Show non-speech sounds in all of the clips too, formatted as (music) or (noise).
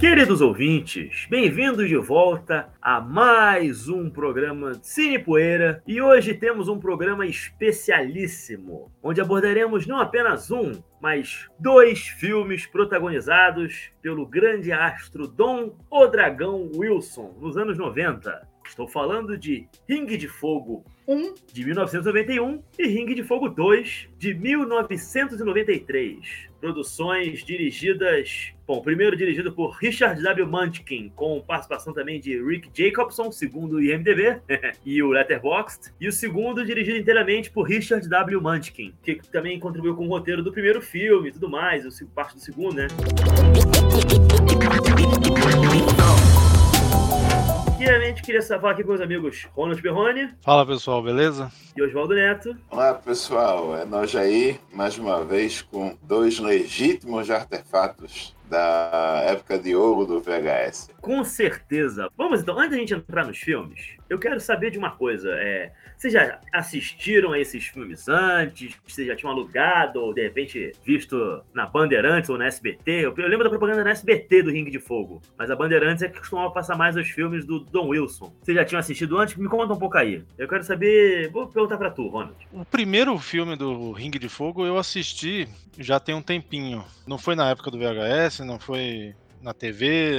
Queridos ouvintes, bem-vindos de volta a mais um programa Cine Poeira e hoje temos um programa especialíssimo, onde abordaremos não apenas um, mas dois filmes protagonizados pelo grande astro Dom O Dragão Wilson nos anos 90. Estou falando de Ring de Fogo 1, de 1991, e Ring de Fogo 2, de 1993. Produções dirigidas. Bom, primeiro dirigido por Richard W. Munchkin, com participação também de Rick Jacobson, segundo o IMDb, (laughs) e o Letterboxd. E o segundo dirigido inteiramente por Richard W. Munchkin, que também contribuiu com o roteiro do primeiro filme e tudo mais, parte do segundo, né? Primeiramente, queria falar aqui com os amigos Ronald Perrone. Fala pessoal, beleza? E Oswaldo Neto. Olá pessoal, é nós aí, mais uma vez, com dois legítimos artefatos da época de ouro do VHS. Com certeza. Vamos então, antes da gente entrar nos filmes, eu quero saber de uma coisa. É, vocês já assistiram a esses filmes antes? Vocês já tinham alugado ou de repente visto na Bandeirantes ou na SBT? Eu, lembro da propaganda na SBT do Ring de Fogo, mas a Bandeirantes é que costumava passar mais os filmes do Don Wilson. Vocês já tinham assistido antes? Me conta um pouco aí. Eu quero saber. Vou perguntar pra tu, Ronald. O primeiro filme do Ring de Fogo eu assisti já tem um tempinho. Não foi na época do VHS, não foi na TV,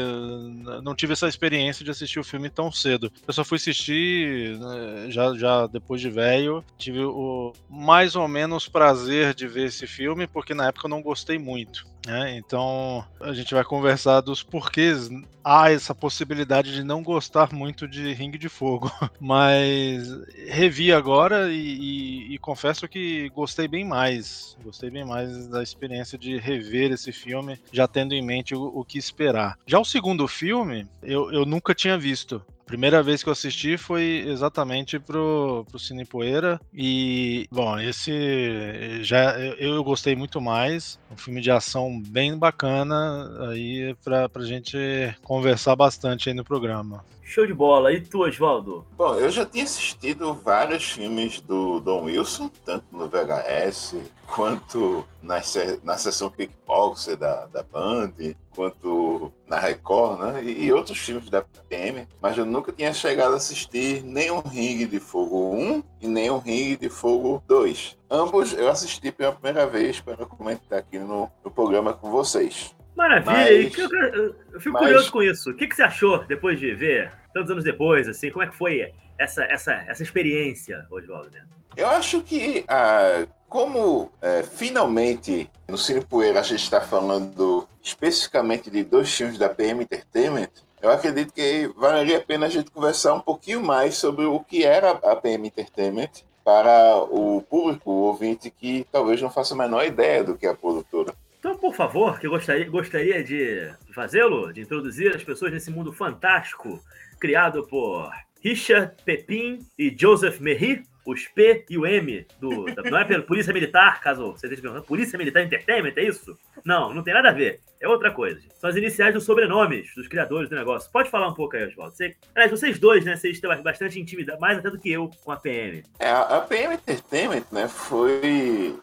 não tive essa experiência de assistir o filme tão cedo. Eu só fui assistir né, já, já depois de velho. Tive o mais ou menos prazer de ver esse filme, porque na época eu não gostei muito. Né? Então a gente vai conversar dos porquês há essa possibilidade de não gostar muito de Ring de Fogo. (laughs) Mas revi agora e, e, e confesso que gostei bem mais. Gostei bem mais da experiência de rever esse filme, já tendo em mente o, o que esperar. Já o segundo filme, eu, eu nunca tinha visto primeira vez que eu assisti foi exatamente pro, pro Cine Poeira. E, bom, esse já eu, eu gostei muito mais. Um filme de ação bem bacana aí pra, pra gente conversar bastante aí no programa. Show de bola. E tu, Oswaldo? Bom, eu já tinha assistido vários filmes do Don Wilson, tanto no VHS, quanto na, na sessão Kickboxer da, da Band, quanto na Record, né? E, e, outros filmes da PM, mas eu nunca tinha chegado a assistir nem o Ring de Fogo 1 e nem o Ring de Fogo 2. Ambos eu assisti pela primeira vez para comentar aqui no, no programa com vocês. Maravilha, mas, eu, eu, eu, fico mas, curioso com isso. O que, que você achou depois de ver tantos anos depois, assim, como é que foi essa, essa, essa experiência, Oswaldo? Né? Eu acho que, ah, como é, finalmente no Cine Poeira a gente está falando especificamente de dois filmes da PM Entertainment, eu acredito que valeria a pena a gente conversar um pouquinho mais sobre o que era a PM Entertainment para o público, o ouvinte que talvez não faça a menor ideia do que é a produtora. Então, por favor, que eu gostaria, gostaria de fazê-lo, de introduzir as pessoas nesse mundo fantástico criado por Richard Pepin e Joseph Merri, os P e o M do. Não é pela Polícia Militar, caso você esteja perguntando. Polícia Militar Entertainment, é isso? Não, não tem nada a ver. É outra coisa. São as iniciais dos sobrenomes dos criadores do negócio. Pode falar um pouco aí, Oswaldo. Você, aliás, vocês dois, né? Vocês têm bastante intimidade, mais até do que eu com a PM. É, a PM Entertainment, né, foi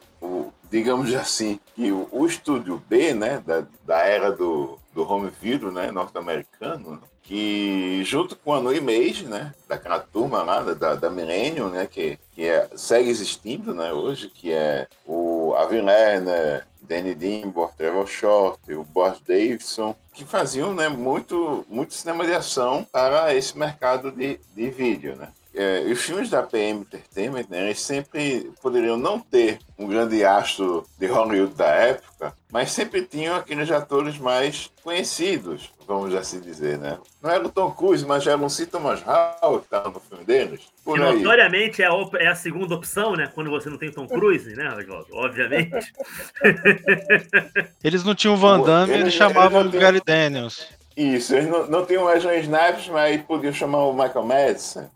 digamos assim, que o, o estúdio B, né, da, da era do, do home video, né, norte-americano, que junto com a No Image, né, daquela turma lá da, da Millennium, né, que, que é, segue existindo, né, hoje, que é o Avi Lerner, Danny Dimbor, Trevor Short, o Boss Davidson, que faziam, né, muito, muito cinema de ação para esse mercado de, de vídeo, né é, os filmes da PM Entertainment, né, eles sempre poderiam não ter um grande astro de Hollywood da época, mas sempre tinham aqueles atores mais conhecidos, vamos assim dizer, né? Não era o Tom Cruise, mas era um C. Thomas Howell que estava no filme deles. Por aí. notoriamente é a, é a, segunda opção, né? Quando você não tem Tom Cruise, né, Obviamente. (laughs) Eles não tinham Van Damme, eles, eles chamavam o Gary Daniels. Isso, eles não, não tinham o Wesley Snipes, mas podiam chamar o Michael Madison.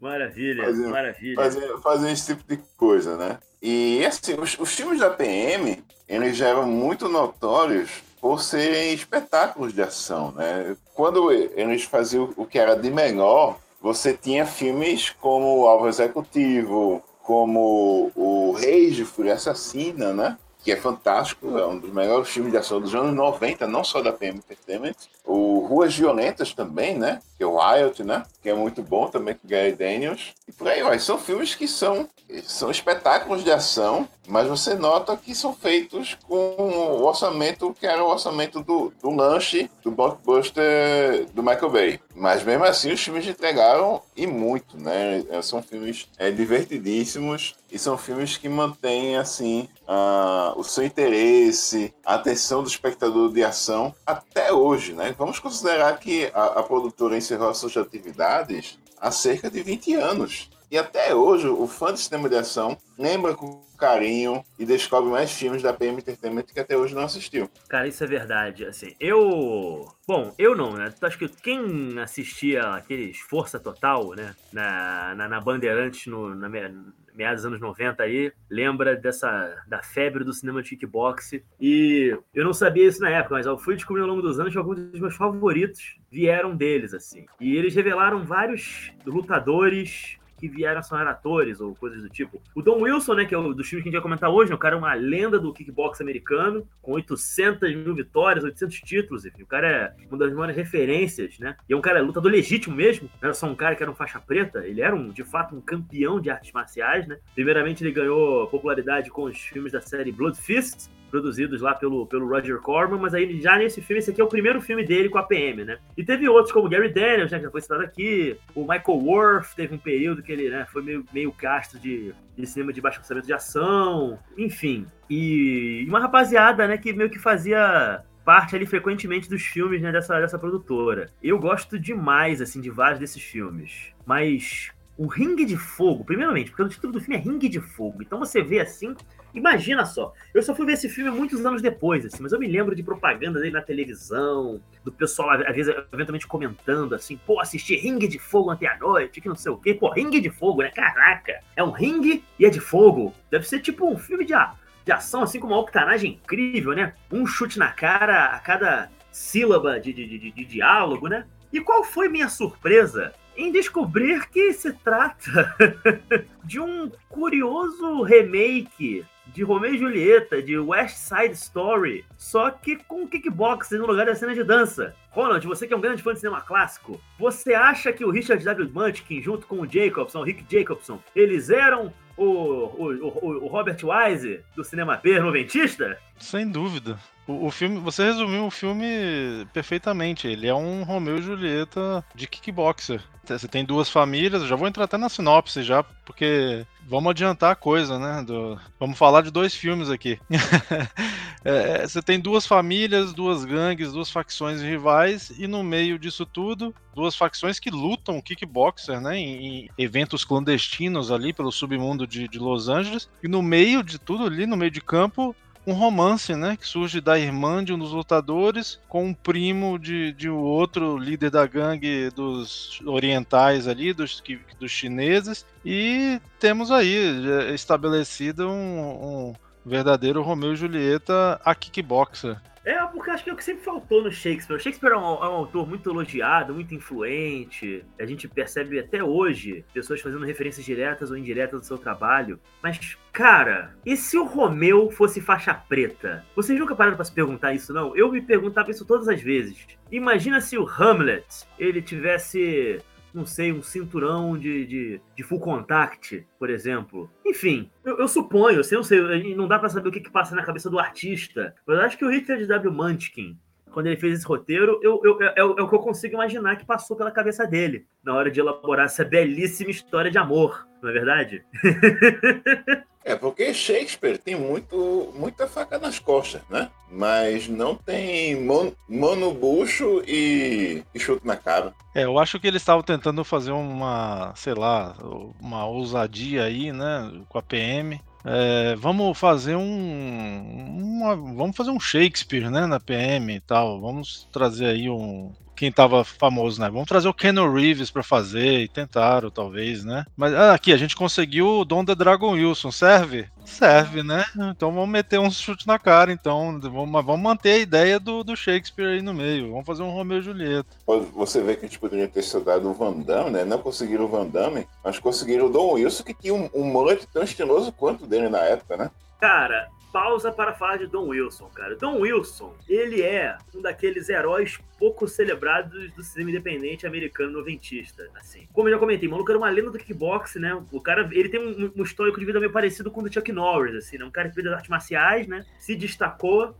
Maravilha, fazer, maravilha. Fazer, fazer, esse tipo de coisa, né? E assim, os, os filmes da PM, eles já eram muito notórios por serem espetáculos de ação, né? Quando eles faziam o que era de melhor, você tinha filmes como o Alvo Executivo, como o de Fúria Assassina, né? Que é fantástico, é um dos melhores filmes de ação dos anos 90, não só da PM Entertainment. O Ruas Violentas também, né? Que é o Wild, né? Que é muito bom também com Gary Daniels. E por aí vai. São filmes que são, são espetáculos de ação, mas você nota que são feitos com o orçamento que era o orçamento do, do lanche do blockbuster do Michael Bay. Mas mesmo assim os filmes entregaram e muito, né? São filmes é, divertidíssimos e são filmes que mantêm assim uh, o seu interesse, a atenção do espectador de ação até hoje, né? Vamos considerar que a, a produtora encerrou suas atividades há cerca de 20 anos. E até hoje, o fã de cinema de ação lembra com carinho e descobre mais filmes da PM Entertainment que até hoje não assistiu. Cara, isso é verdade. Assim, eu. Bom, eu não, né? Acho que quem assistia aqueles Força Total, né? Na, na, na Bandeirantes, no, na, meados dos anos 90 aí, lembra dessa da febre do cinema de kickbox. E eu não sabia isso na época, mas eu fui descobrindo ao longo dos anos que alguns dos meus favoritos vieram deles, assim. E eles revelaram vários lutadores que vieram são atores ou coisas do tipo. O Don Wilson, né, que é o dos filmes que a gente vai comentar hoje, né, o cara é uma lenda do kickbox americano, com 800 mil vitórias, 800 títulos, enfim, o cara é uma das maiores referências, né, e é um cara lutador legítimo mesmo, não era só um cara que era um faixa preta, ele era, um, de fato, um campeão de artes marciais, né, primeiramente ele ganhou popularidade com os filmes da série Blood Fist, produzidos lá pelo, pelo Roger Corman, mas aí já nesse filme, esse aqui é o primeiro filme dele com a PM, né? E teve outros como Gary Daniels, né, que já foi citado aqui, o Michael Worth, teve um período que ele né, foi meio, meio castro de, de cinema de baixo orçamento de ação, enfim. E uma rapaziada, né, que meio que fazia parte ali frequentemente dos filmes né, dessa, dessa produtora. Eu gosto demais, assim, de vários desses filmes. Mas o Ringue de Fogo, primeiramente, porque o título do filme é Ringue de Fogo. Então você vê assim, imagina só. Eu só fui ver esse filme muitos anos depois, assim, mas eu me lembro de propaganda dele na televisão, do pessoal, às vezes, eventualmente comentando assim, pô, assisti Ringue de Fogo ontem à noite, que não sei o quê. Pô, Ringue de Fogo, né? Caraca, é um ringue e é de fogo. Deve ser tipo um filme de, de ação, assim, com uma octanagem incrível, né? Um chute na cara a cada sílaba de, de, de, de diálogo, né? E qual foi minha surpresa em descobrir que se trata (laughs) de um curioso remake de Romeo e Julieta, de West Side Story, só que com kickboxing no lugar da cena de dança. Ronald, você que é um grande fã de cinema clássico, você acha que o Richard W. Munchkin, junto com o Jacobson, o Rick Jacobson, eles eram o, o, o, o Robert Wise do cinema B noventista? Sem dúvida. O, o, filme, você resumiu o filme perfeitamente. Ele é um Romeu e Julieta de kickboxer. Você tem duas famílias, já vou entrar até na sinopse já, porque vamos adiantar a coisa, né? Do... Vamos falar de dois filmes aqui. (laughs) é, você tem duas famílias, duas gangues, duas facções rivais, e no meio disso tudo, duas facções que lutam kickboxer, né? Em, em eventos clandestinos ali pelo submundo de, de Los Angeles. E no meio de tudo ali, no meio de campo, um romance, né? Que surge da irmã de um dos lutadores com um primo de, de um outro líder da gangue dos orientais ali, dos, dos chineses. E temos aí estabelecido um, um verdadeiro Romeu e Julieta a kickboxer. É, porque acho que é o que sempre faltou no Shakespeare. O Shakespeare é um, é um, autor muito elogiado, muito influente. A gente percebe até hoje pessoas fazendo referências diretas ou indiretas do seu trabalho. Mas, cara, e se o Romeu fosse faixa preta? Vocês nunca pararam para se perguntar isso, não? Eu me perguntava isso todas as vezes. Imagina se o Hamlet ele tivesse não sei, um cinturão de, de, de full contact, por exemplo. Enfim, eu, eu suponho, eu não sei, não dá para saber o que, que passa na cabeça do artista, mas eu acho que o Richard W. Munchkin, quando ele fez esse roteiro, eu, eu, é, é, o que eu consigo imaginar que passou pela cabeça dele na hora de elaborar essa belíssima história de amor, não é verdade? (laughs) É, porque Shakespeare tem muito, muita faca nas costas, né? Mas não tem mon, monobucho e, e chute na cara. É, eu acho que eles estavam tentando fazer uma, sei lá, uma ousadia aí, né, com a PM. É, vamos fazer um, uma, vamos fazer um Shakespeare, né, na PM e tal. Vamos trazer aí um quem tava famoso, né? Vamos trazer o Keanu Reeves para fazer, e tentaram, talvez, né? Mas ah, aqui, a gente conseguiu o Dom the Dragon Wilson, serve? Serve, né? Então vamos meter um chute na cara, então. Vamos, vamos manter a ideia do, do Shakespeare aí no meio. Vamos fazer um Romeu e Julieta. Você vê que a gente poderia ter citado o Van Damme, né? Não conseguiram o Van Damme, mas conseguiram o Dom Wilson, que tinha um, um mullet tão estiloso quanto dele na época, né? Cara, pausa para falar de Don Wilson, cara. Don Wilson, ele é um daqueles heróis pouco celebrados do cinema independente americano noventista, assim. Como eu já comentei, o maluco era uma lenda do kickbox, né? O cara, ele tem um, um histórico de vida meio parecido com o do Chuck Norris, assim, né? Um cara que fez artes marciais, né? Se destacou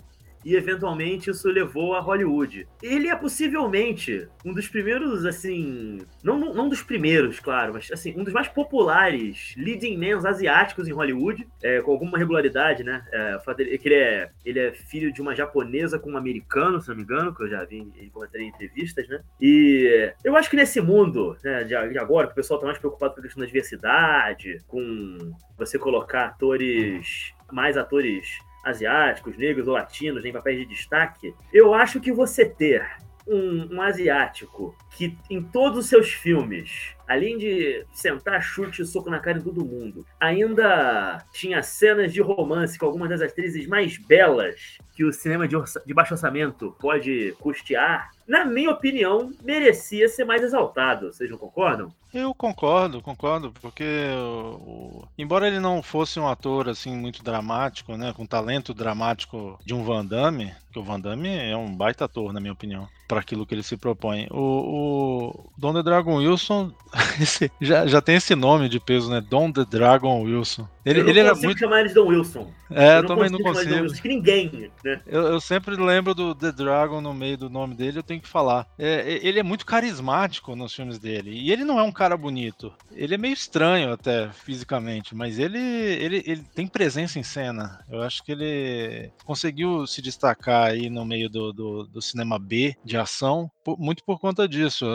e eventualmente isso levou a Hollywood. Ele é possivelmente um dos primeiros, assim, não, não dos primeiros, claro, mas assim, um dos mais populares leading men asiáticos em Hollywood, é, com alguma regularidade, né? É, ele é, ele é filho de uma japonesa com um americano, se não me engano, que eu já vi comentar em entrevistas, né? E eu acho que nesse mundo, né, de agora, que o pessoal tá mais preocupado com a questão da diversidade, com você colocar atores mais atores asiáticos, negros ou latinos em papéis de destaque, eu acho que você ter um, um, asiático que em todos os seus filmes, além de sentar chute e soco na cara de todo mundo, ainda tinha cenas de romance com algumas das atrizes mais belas que o cinema de, de baixo orçamento pode custear, na minha opinião, merecia ser mais exaltado. Vocês não concordam? Eu concordo, concordo, porque o, embora ele não fosse um ator assim muito dramático, né, com talento dramático de um Van Damme, que o Van Damme é um baita ator, na minha opinião, para aquilo que ele se propõe. O, o Don the Dragon Wilson (laughs) esse, já, já tem esse nome de peso, né? Don the Dragon Wilson. Ele, eu ele era muito chamar eles Don Wilson. É, eu, eu também não consigo. Wilson, ninguém, né? Eu, eu, sempre lembro do The Dragon no meio do nome dele, eu tenho que falar. É, ele é muito carismático nos filmes dele. E ele não é um cara bonito. Ele é meio estranho até fisicamente, mas ele, ele, ele tem presença em cena. Eu acho que ele conseguiu se destacar aí no meio do, do, do cinema B de ação, muito por conta disso.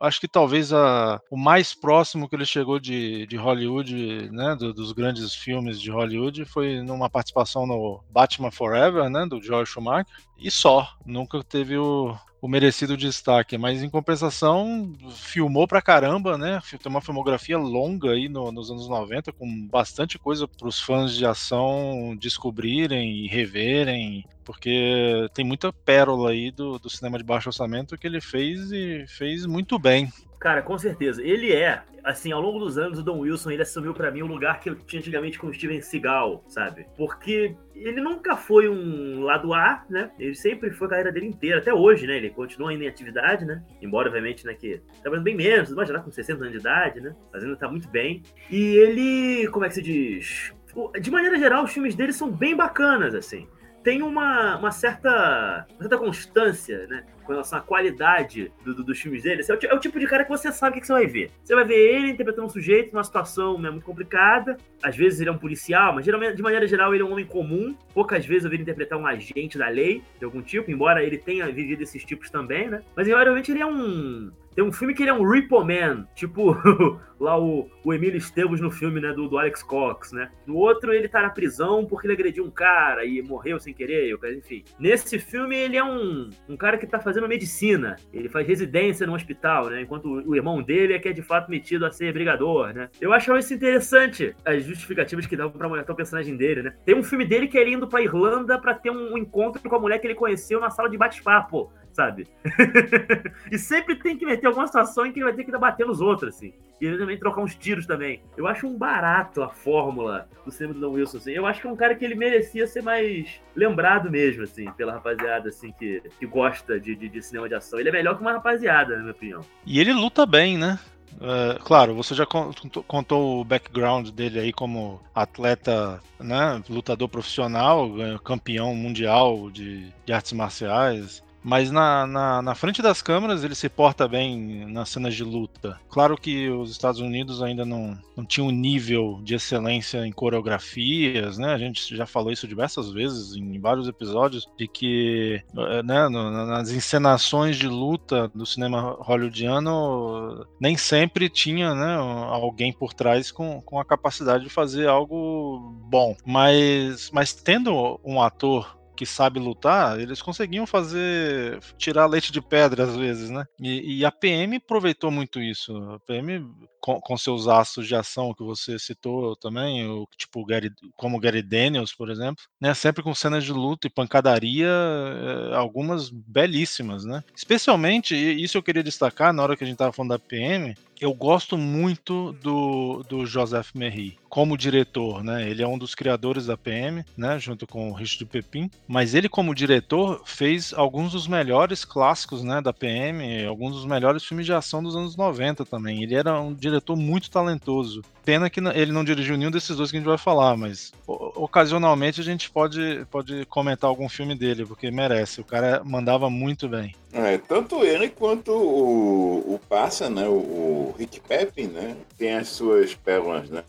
Acho que talvez a, o mais próximo que ele chegou de, de Hollywood, né, do, dos grandes filmes de Hollywood, foi numa participação no Batman Forever, né, do George Schumacher, e só. Nunca teve o, o merecido destaque, mas em compensação filmou pra caramba, né? Tem uma filmografia longa aí no, nos anos 90 com bastante coisa para os fãs de ação descobrirem e reverem, porque tem muita pérola aí do, do cinema de baixo orçamento que ele fez e fez muito bem. Cara, com certeza. Ele é, assim, ao longo dos anos, o Don Wilson, ele assumiu para mim o lugar que eu tinha antigamente com o Steven Seagal, sabe? Porque ele nunca foi um lado A, né? Ele sempre foi a carreira dele inteira, até hoje, né? Ele continua ainda em atividade, né? Embora, obviamente, né, que tá fazendo bem menos, mas já tá com 60 anos de idade, né? Fazendo tá muito bem. E ele, como é que se diz? De maneira geral, os filmes dele são bem bacanas, assim tem uma, uma, certa, uma certa constância, né? Com relação à qualidade do, do, dos filmes dele. É o, é o, tipo de cara que você sabe o que, você vai ver. Você vai ver ele interpretando um sujeito numa situação né, muito complicada. Às vezes ele é um policial, mas geralmente, de maneira geral ele é um homem comum. Poucas vezes eu vi ele interpretar um agente da lei, de algum tipo, embora ele tenha vivido esses tipos também, né? Mas geralmente ele é um tem um filme que ele é um Repo Man, tipo (laughs) lá o, o Emílio Esteves no filme, né, do, do Alex Cox, né? No outro ele tá na prisão porque ele agrediu um cara e morreu sem querer, enfim. Nesse filme ele é um, um cara que tá fazendo medicina, ele faz residência no hospital, né? Enquanto o, o irmão dele é que é de fato metido a ser brigador, né? Eu acho isso interessante, as justificativas que davam pra montar o personagem dele, né? Tem um filme dele que é indo pra Irlanda para ter um, um encontro com a mulher que ele conheceu na sala de bate-papo sabe? (laughs) e sempre tem que meter alguma situação em que ele vai ter que bater nos outros, assim. E ele também trocar uns tiros também. Eu acho um barato a fórmula do cinema do Don Wilson, assim. Eu acho que é um cara que ele merecia ser mais lembrado mesmo, assim, pela rapaziada, assim, que, que gosta de, de, de cinema de ação. Ele é melhor que uma rapaziada, na minha opinião. E ele luta bem, né? Uh, claro, você já contou o background dele aí como atleta, né, lutador profissional, campeão mundial de, de artes marciais. Mas na, na, na, frente das câmeras ele se porta bem nas cenas de luta. Claro que os Estados Unidos ainda não, não tinham um nível de excelência em coreografias, né? A gente já falou isso diversas vezes em vários episódios, de que eh, né, nas encenações de luta do cinema hollywoodiano nem sempre tinha né, alguém por trás com, com a capacidade de fazer algo bom. Mas, mas tendo um ator que sabe lutar, eles conseguiam fazer tirar leite de pedra às vezes, né? E, e a PM aproveitou muito isso. A PM com, com, seus astros de ação que você citou também, o, tipo Gary, como Gary Daniels, por exemplo, né? Sempre com cenas de luta e pancadaria, eh, algumas belíssimas, né? Especialmente, isso eu queria destacar na hora que a gente estava falando da PM, eu gosto muito do, do Joseph Merri como diretor, né? Ele é um dos criadores da PM, né? Junto com o Richard Pepin. Mas ele, como diretor, fez alguns dos melhores clássicos, né? Da PM, alguns dos melhores filmes de ação dos anos 90 também. Ele era um diretor muito talentoso. Pena que ele não dirigiu nenhum desses dois que a gente vai falar, mas ocasionalmente a gente pode, pode comentar algum filme dele, porque merece. O cara mandava muito bem. É, tanto ele quanto o, o Passa, né? O, o Rick Pepin, né? Tem as suas pérolas, né?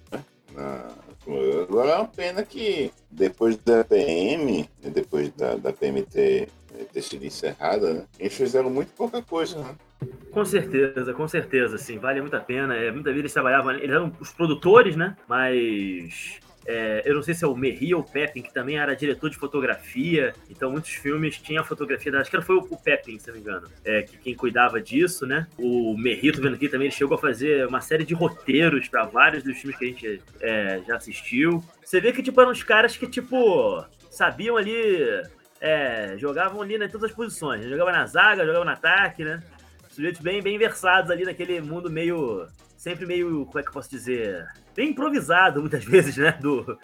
Na, agora é uma pena que depois da PM, né, depois da, da PM ter, ter sido encerrada, né? Eles fizeram muito pouca coisa, né? Com certeza, com certeza, sim, vale muito a pena. É, muitas vezes eles trabalhavam, eles eram os produtores, né? Mas é, eu não sei se é o Merri ou o Pepin, que também era diretor de fotografia, então muitos filmes tinham a fotografia, da, acho que foi o Pepin, se não me engano, é, que quem cuidava disso, né? O Merri, tô vendo aqui também, ele chegou a fazer uma série de roteiros para vários dos filmes que a gente é, já assistiu. Você vê que, tipo, eram os caras que, tipo, sabiam ali, é, jogavam ali em todas as posições, jogava na zaga, jogava no ataque, né? Sujeitos bem, bem versados ali naquele mundo meio. Sempre meio. Como é que eu posso dizer? Bem improvisado, muitas (laughs) vezes, né? Do,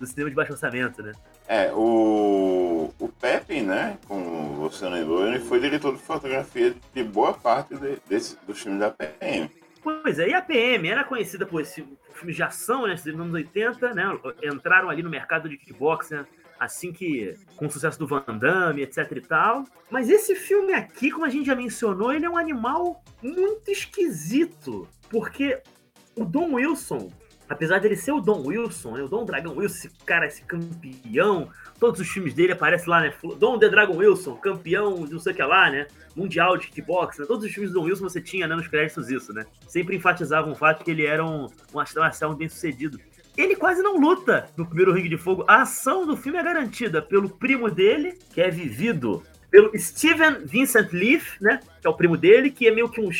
do cinema de baixo orçamento, né? É, o, o Pepe, né, como você lembrou, ele foi diretor de fotografia de boa parte de, desse, do filme da PM. Pois é, e a PM era conhecida por esse filme de ação, né, nos anos 80, né, entraram ali no mercado de kickbox, né, assim que com o sucesso do Van Damme, etc e tal. Mas esse filme aqui, como a gente já mencionou, ele é um animal muito esquisito, porque o Don Wilson, apesar dele ser o Don Wilson, né, o Don Dragão Wilson, esse cara, esse campeão, todos os filmes dele aparecem lá, né? Don The Dragon Wilson, campeão de não sei o que lá, né? Mundial de kickbox, né? Todos os filmes do Don Wilson você tinha né, nos créditos isso, né? Sempre enfatizavam o fato que ele era um, um marcial bem sucedido ele quase não luta no primeiro Ringue de Fogo. A ação do filme é garantida pelo primo dele, que é vivido pelo Steven Vincent Leaf, né? Que é o primo dele, que é meio que um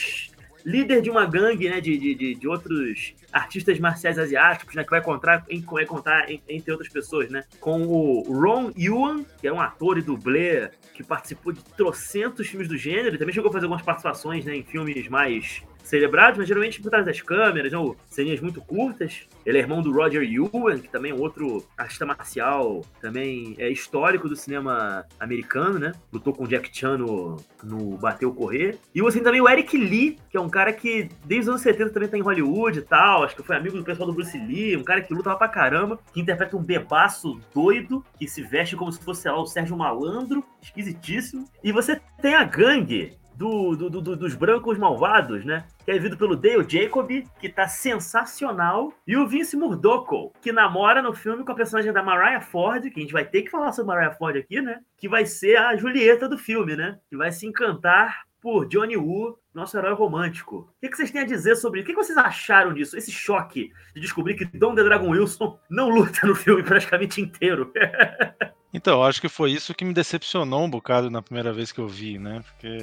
líder de uma gangue, né? De, de, de outros artistas marciais asiáticos, né? Que vai contar, vai contar entre outras pessoas, né? Com o Ron Yuan, que é um ator e dublê que participou de trocentos filmes do gênero. Ele também chegou a fazer algumas participações né, em filmes mais celebrados, mas geralmente por trás das câmeras, ou ceninhas muito curtas. Ele é irmão do Roger Ewan, que também é outro artista marcial, também é histórico do cinema americano, né? Lutou com Jack Chan no, no Bateu Correr. E você tem também o Eric Lee, que é um cara que desde os anos 70 também tá em Hollywood e tal, acho que foi amigo do pessoal do Bruce Lee, um cara que luta pra caramba, que interpreta um bebaço doido, que se veste como se fosse lá, o Sérgio Malandro, esquisitíssimo. E você tem a gangue, do, do, do, dos brancos malvados, né? Que é vivido pelo Dale Jacob, que tá sensacional, e o Vince Murdoch, que namora no filme com a personagem da Mariah Ford, que a gente vai ter que falar sobre Mariah Ford aqui, né? Que vai ser a Julieta do filme, né? Que vai se encantar por Johnny Woo, nosso herói romântico. O que vocês têm a dizer sobre isso? O que vocês acharam disso? Esse choque de descobrir que Dom The Dragon Wilson não luta no filme praticamente inteiro. (laughs) Então, acho que foi isso que me decepcionou um bocado na primeira vez que eu vi, né? Porque,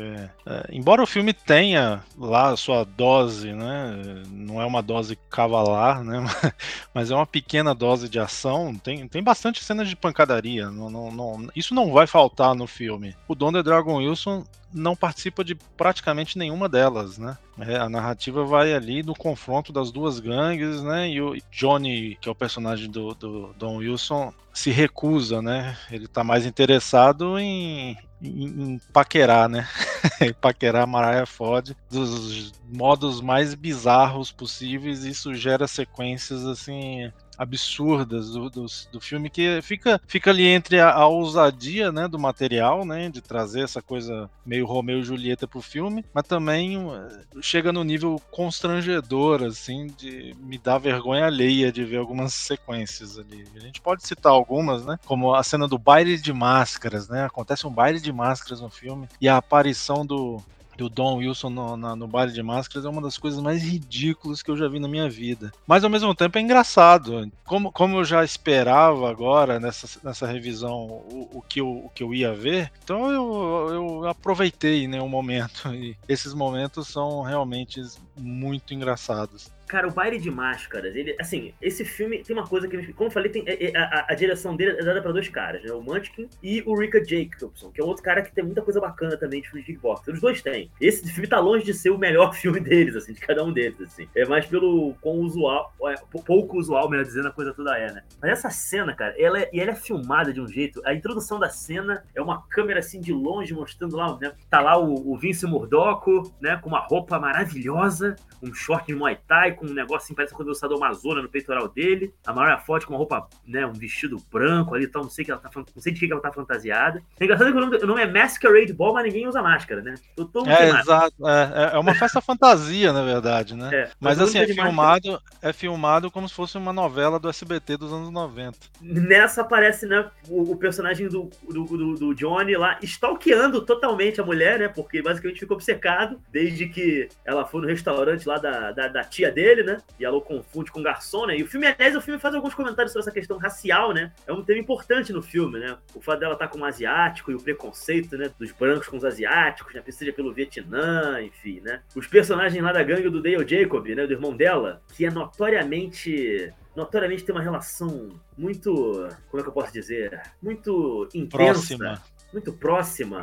é, embora o filme tenha lá a sua dose, né? Não é uma dose cavalar, né? (laughs) Mas é uma pequena dose de ação. Tem, tem bastante cenas de pancadaria. Não, não, não, isso não vai faltar no filme. O Don The Dragon Wilson não participa de praticamente nenhuma delas, né? É, a narrativa vai ali no confronto das duas gangues, né? E o Johnny, que é o personagem do, do Don Wilson, se recusa, né? Ele tá mais interessado em, em, em paquerar, né? (laughs) paquerar Mariah Ford dos modos mais bizarros possíveis. Isso gera sequências assim absurdas do, do, do, filme que fica, fica ali entre a, a, ousadia né, do material, né, de trazer essa coisa meio Romeu e Julieta pro filme, mas também uh, chega no nível constrangedor, assim, de me dar vergonha alheia de ver algumas sequências ali. A gente pode citar algumas, né, como a cena do baile de máscaras, né, acontece um baile de máscaras no filme e a aparição do do Don Wilson no, na, no baile de máscaras é uma das coisas mais ridículas que eu já vi na minha vida. Mas ao mesmo tempo é engraçado. Como, como eu já esperava agora nessa, nessa revisão o, o, que eu, o que eu ia ver, então eu, eu aproveitei né, um momento. (laughs) E esses momentos são realmente muito engraçados. Cara, o baile de máscaras, ele, assim, esse filme tem uma coisa que, como eu falei, tem, é, é, a, a, direção dele é dada para dois caras, né? O Munchkin e o Rika Jacobson, que é outro cara que tem muita coisa bacana também de filme de kickboxing. Os dois têm. Esse filme tá longe de ser o melhor (laughs) filme deles, assim, de cada um deles, assim. É mais pelo com usual, é, pouco usual, melhor dizendo, a coisa toda é, né? Mas essa cena, cara, ela é, e ela é filmada de um jeito. A introdução da cena é uma câmera assim de longe mostrando lá, né? Tá lá o, o Vince Murdoco, né? Com uma roupa maravilhosa, um short de Muay Thai, com um negócio assim, parece quando o Amazona no peitoral dele. A Mariah Forte com uma roupa, né? Um vestido branco ali e tal. Não sei, que ela tá, não sei de que ela tá fantasiada. É engraçado que o nome, o nome é Masquerade Ball, mas ninguém usa máscara, né? Todo é, exato. É, é, uma festa fantasia, na verdade, né? É, mas assim, é filmado, é filmado como se fosse uma novela do SBT dos anos 90. Nessa aparece, né, o, o personagem do, do, do, do, Johnny lá, stalkeando totalmente a mulher, né? Porque basicamente ficou obcecado desde que ela foi no restaurante lá da, da, da tia dele, né? E ela o confunde com garçom, né? E o filme, aliás, o filme faz alguns comentários sobre essa questão racial, né? É um tema importante no filme, né? O fato dela estar tá com um asiático e o preconceito, né? Dos brancos com os asiáticos, né? Seja pelo Vietnã, enfim, né? Os personagens lá da gangue do Dale Jacob, né? Do irmão dela, que é notoriamente notoriamente tem uma relação muito, como é que eu posso dizer, muito intensa, próxima. Muito próxima.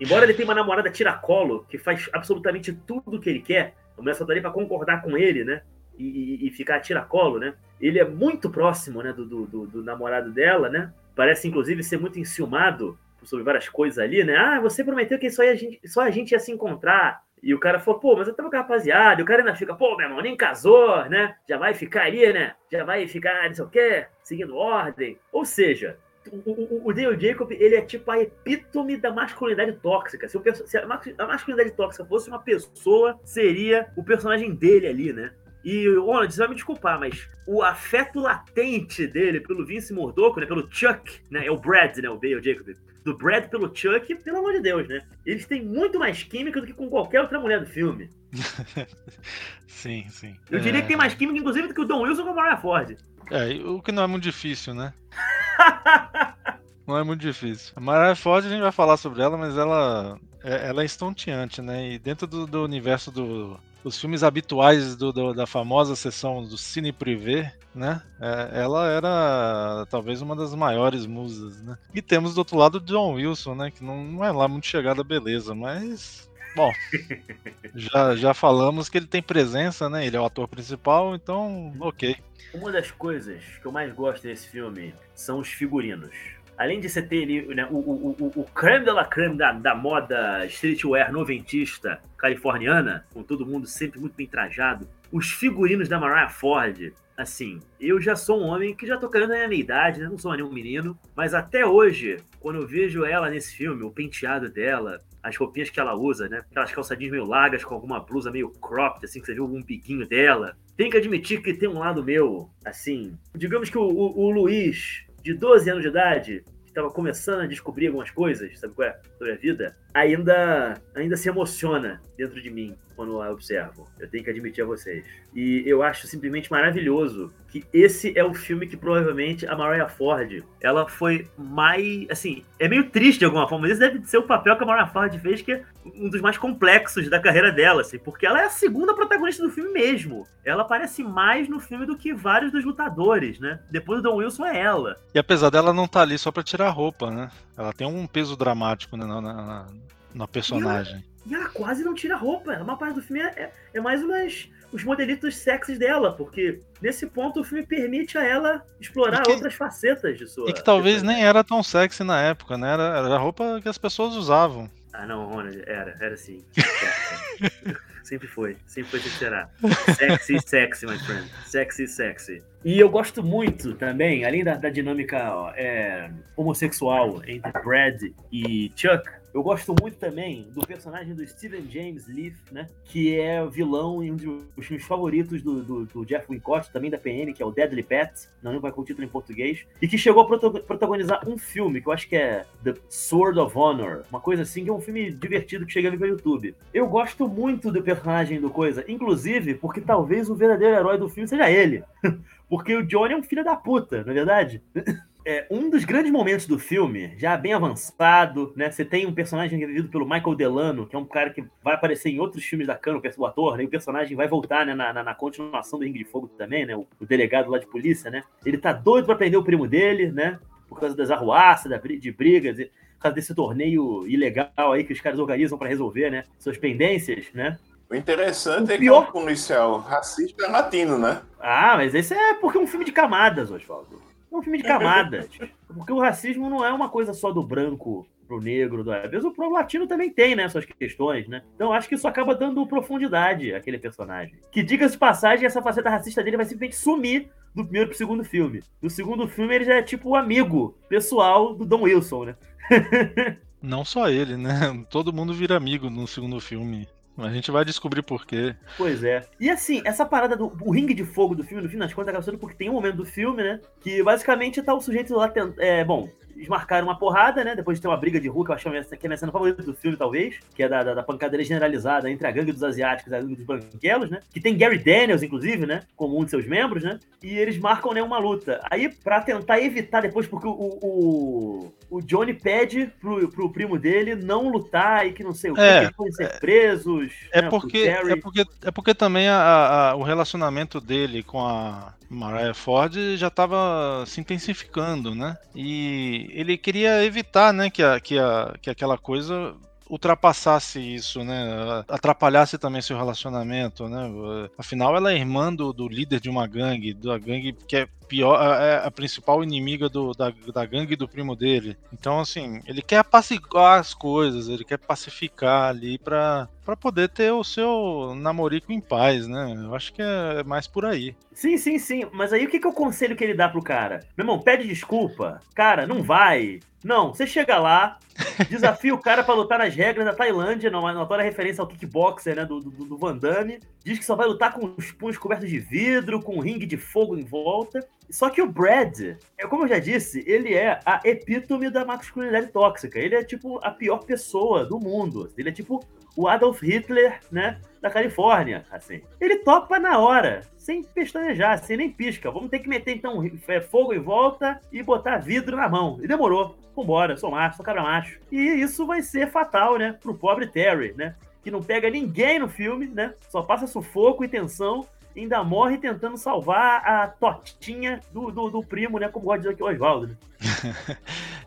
Embora ele tenha uma namorada tiracolo que faz absolutamente tudo o que ele quer, a mulher só tá ali pra concordar com ele, né? E, e, e ficar tiracolo, né? Ele é muito próximo, né, do, do, do, namorado dela, né? Parece, inclusive, ser muito enciumado sobre várias coisas ali, né? Ah, você prometeu que só a gente, só a gente ia se encontrar. E o cara falou, pô, mas eu tava com a rapaziada. E o cara ainda fica, pô, meu irmão, nem casou, né? Já vai ficar ali, né? Já vai ficar, não sei o quê, seguindo ordem. Ou seja, o, o, Dale Jacob, ele é tipo a epítome da masculinidade tóxica. Se, o, se a masculinidade tóxica fosse uma pessoa, seria o personagem dele ali, né? E, Ronald, você vai me desculpar, mas o afeto latente dele pelo Vince Mordoco, né? Pelo Chuck, né? É o Brad, né? O Dale Jacob. Do Brad pelo Chuck, pelo amor de Deus, né? Eles têm muito mais química do que com qualquer outra mulher do filme. (laughs) sim, sim. Eu diria é... que tem mais química, inclusive, do que o Don Wilson com a Mariah Ford. É, o que não é muito difícil, né? (laughs) Não é muito difícil. A Mariah Ford a gente vai falar sobre ela, mas ela, é, ela é estonteante, né? E dentro do, do universo do, dos filmes habituais do, do, da famosa sessão do Cine Privé, né? É, ela era talvez uma das maiores musas, né? E temos do outro lado John Wilson, né? Que não, não é lá muito chegada a beleza, mas Bom, (laughs) já, já falamos que ele tem presença, né? Ele é o ator principal, então, ok. Uma das coisas que eu mais gosto desse filme são os figurinos. Além de você ter né, o, o, o, o creme de la creme da, da moda streetwear noventista californiana, com todo mundo sempre muito bem trajado, os figurinos da Mariah Ford, assim, eu já sou um homem que já tô querendo a minha idade, né? Não sou nenhum menino, mas até hoje, quando eu vejo ela nesse filme, o penteado dela, as roupinhas que ela usa, né? Aquelas calçadinhas meio largas com alguma blusa meio cropped, assim, que você viu algum biquinho dela. Tem que admitir que tem um lado meu, assim. Digamos que o, o, o Luiz, de 12 anos de idade, que estava começando a descobrir algumas coisas, sabe qual é? Sobre a vida, ainda, ainda se emociona dentro de mim quando a observo. Eu tenho que admitir a vocês. E eu acho simplesmente maravilhoso que esse é o filme que provavelmente a Mariah Ford, ela foi mais, assim, é meio triste de alguma forma, mas esse deve ser o papel que a Mariah Ford fez, que é um dos mais complexos da carreira dela, assim, porque ela é a segunda protagonista do filme mesmo. Ela aparece mais no filme do que vários dos lutadores, né? Depois do Don Wilson é ela. E apesar dela não estar tá ali só para tirar a roupa, né? Ela tem um peso dramático né, na, na, na personagem. E ela, e ela, quase não tira a roupa. Uma parte do filme é, é, é mais umas os modelitos sexys dela, porque nesse ponto o filme permite a ela explorar que, outras facetas de sua. E que talvez nem era tão sexy na época, né? Era, era a roupa que as pessoas usavam. Ah, não, Ronald, era, era sim. (laughs) sempre foi, sempre foi, sempre será. Sexy, (laughs) sexy, my friend. Sexy, sexy. E eu gosto muito também, além da, da dinâmica ó, é, homossexual entre Brad e Chuck, Eu gosto muito também do personagem do Steven James Leaf, né? Que é vilão em um dos filmes favoritos do, do, do Jeff Wincott, também da PN, que é o Deadly Pet, não lembro qual é o título em português, e que chegou a protagonizar um filme que eu acho que é The Sword of Honor, uma coisa assim, que é um filme divertido que chega ali no YouTube. Eu gosto muito do personagem do Coisa, inclusive porque talvez o verdadeiro herói do filme seja ele. (laughs) porque o Johnny é um filho da puta, na é verdade. (laughs) é, um dos grandes momentos do filme, já bem avançado, né? Você tem um personagem vivido pelo Michael Delano, que é um cara que vai aparecer em outros filmes da Cano, o ator, né? E o personagem vai voltar né, na, na, na continuação do Ring de Fogo também, né? O, o, delegado lá de polícia, né? Ele tá doido para prender o primo dele, né? Por causa das arruaças, da, de brigas, por causa desse torneio ilegal aí que os caras organizam para resolver, né? Suas pendências, né? O interessante o é pior... que é um policial racista latino, né? Ah, mas esse é porque é um filme de camadas, Oswaldo. É um filme de camadas. Porque o racismo não é uma coisa só do branco pro negro, do às vezes o pro latino também tem, né, suas questões, né? Então acho que isso acaba dando profundidade àquele personagem. Que diga de passagem, essa faceta racista dele vai simplesmente sumir do primeiro pro segundo filme. No segundo filme ele já é tipo o amigo pessoal do Don Wilson, né? (laughs) Não só ele, né? Todo mundo vira amigo no segundo filme. A gente vai descobrir por quê. Pois é. E assim, essa parada do o ringue de fogo do filme, no fim das contas, acaba sendo porque tem um momento do filme, né? Que basicamente tá o sujeito lá tentando. É, bom, eles marcaram uma porrada, né? Depois de ter uma briga de rua, que eu acho que é a minha cena favorita do filme, talvez, que é da, da, da, pancadeira generalizada entre a gangue dos asiáticos e a gangue dos branquelos, né? Que tem Gary Daniels, inclusive, né? Como um de seus membros, né? E eles marcam, né, uma luta. Aí, pra tentar evitar depois, porque o, o, o Johnny pede pro, pro primo dele não lutar e que não sei o é, que eles podem ser é, presos. É, né, porque, é, porque, é porque também a, a, o relacionamento dele com a Mariah Ford já estava se intensificando, né? E ele queria evitar, né, que, a, que, a, que aquela coisa ultrapassasse isso, né? Atrapalhasse também seu relacionamento, né? Afinal, ela é irmã do, do líder de uma gangue, da gangue que é pior, é a principal inimiga do, da, da gangue do primo dele. Então, assim, ele quer apaciguar as coisas, ele quer pacificar ali pra, pra poder ter o seu namorico em paz, né? Eu acho que é mais por aí. Sim, sim, sim. Mas aí o que, que é o conselho que ele dá pro cara? Meu irmão, pede desculpa. Cara, não vai. Não, você chega lá, (laughs) desafia o cara para lutar nas regras da Tailândia, numa notória referência ao kickboxer, né, do, do, do Van Damme. Diz que só vai lutar com os punhos cobertos de vidro, com um ringue de fogo em volta. Só que o Brad, é como eu já disse, ele é a epítome da masculinidade tóxica. Ele é tipo a pior pessoa do mundo. Ele é tipo o Adolf Hitler, né, da Califórnia, assim. Ele topa na hora, sem pestanejar, sem nem pisca. Vamos ter que meter então é, fogo em volta e botar vidro na mão. E demorou. Vambora, sou macho, sou cabra macho. E isso vai ser fatal, né, pro pobre Terry, né? Que não pega ninguém no filme, né? Só passa sufoco e tensão ainda morre tentando salvar a totinha do, do, do primo, né? Como gosta de dizer aqui o Oswaldo, né?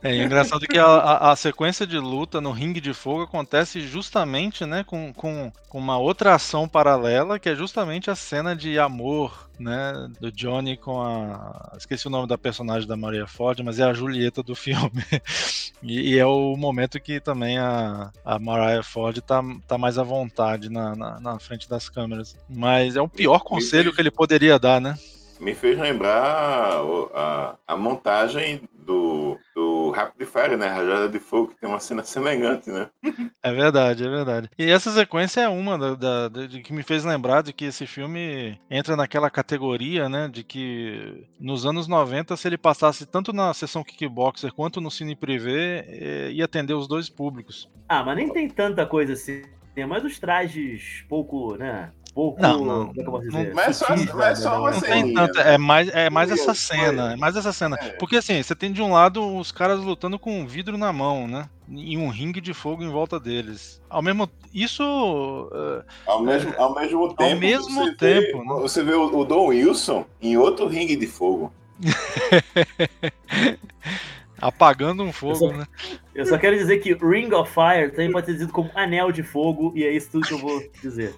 É, (laughs) é engraçado que a, a, sequência de luta no ringue de fogo acontece justamente né, com, com, com, uma outra ação paralela, que é justamente a cena de amor né, do Johnny com a. Esqueci o nome da personagem da Maria Ford, mas é a Julieta do filme. (laughs) e, e, é o momento que também a, a Mariah Ford tá, tá mais à vontade na, na, na frente das câmeras. Mas é o pior conselho que ele poderia dar, né? Me fez lembrar a, a montagem do, do Rápido de Fire, né? Rajada de Fogo, que tem uma cena semelhante, né? (laughs) É verdade, é verdade. E essa sequência é uma da, da, da, de que me fez lembrar de que esse filme entra naquela categoria, né? De que nos anos 90, se ele passasse tanto na sessão kickboxer quanto no cine privê, eh, ia atender os dois públicos. Ah, mas nem tem tanta coisa assim. Tem mais os trajes pouco, né? Pouco. Não, não, como é Não, é só, não é só uma cena. É mais, é mais essa cena. É mais essa cena. Porque assim, você tem de um lado os caras lutando com um vidro na mão, né? E um ringue de fogo em volta deles. Ao mesmo. Isso. Uh, ao, mesmo, ao mesmo tempo. Ao mesmo você tempo. Vê, né? Você vê o, o Dom Wilson em outro ringue de fogo. (laughs) Apagando um fogo, eu só, né? Eu só quero dizer que Ring of Fire também pode ser dizido como anel de fogo, e é isso tudo que eu vou dizer.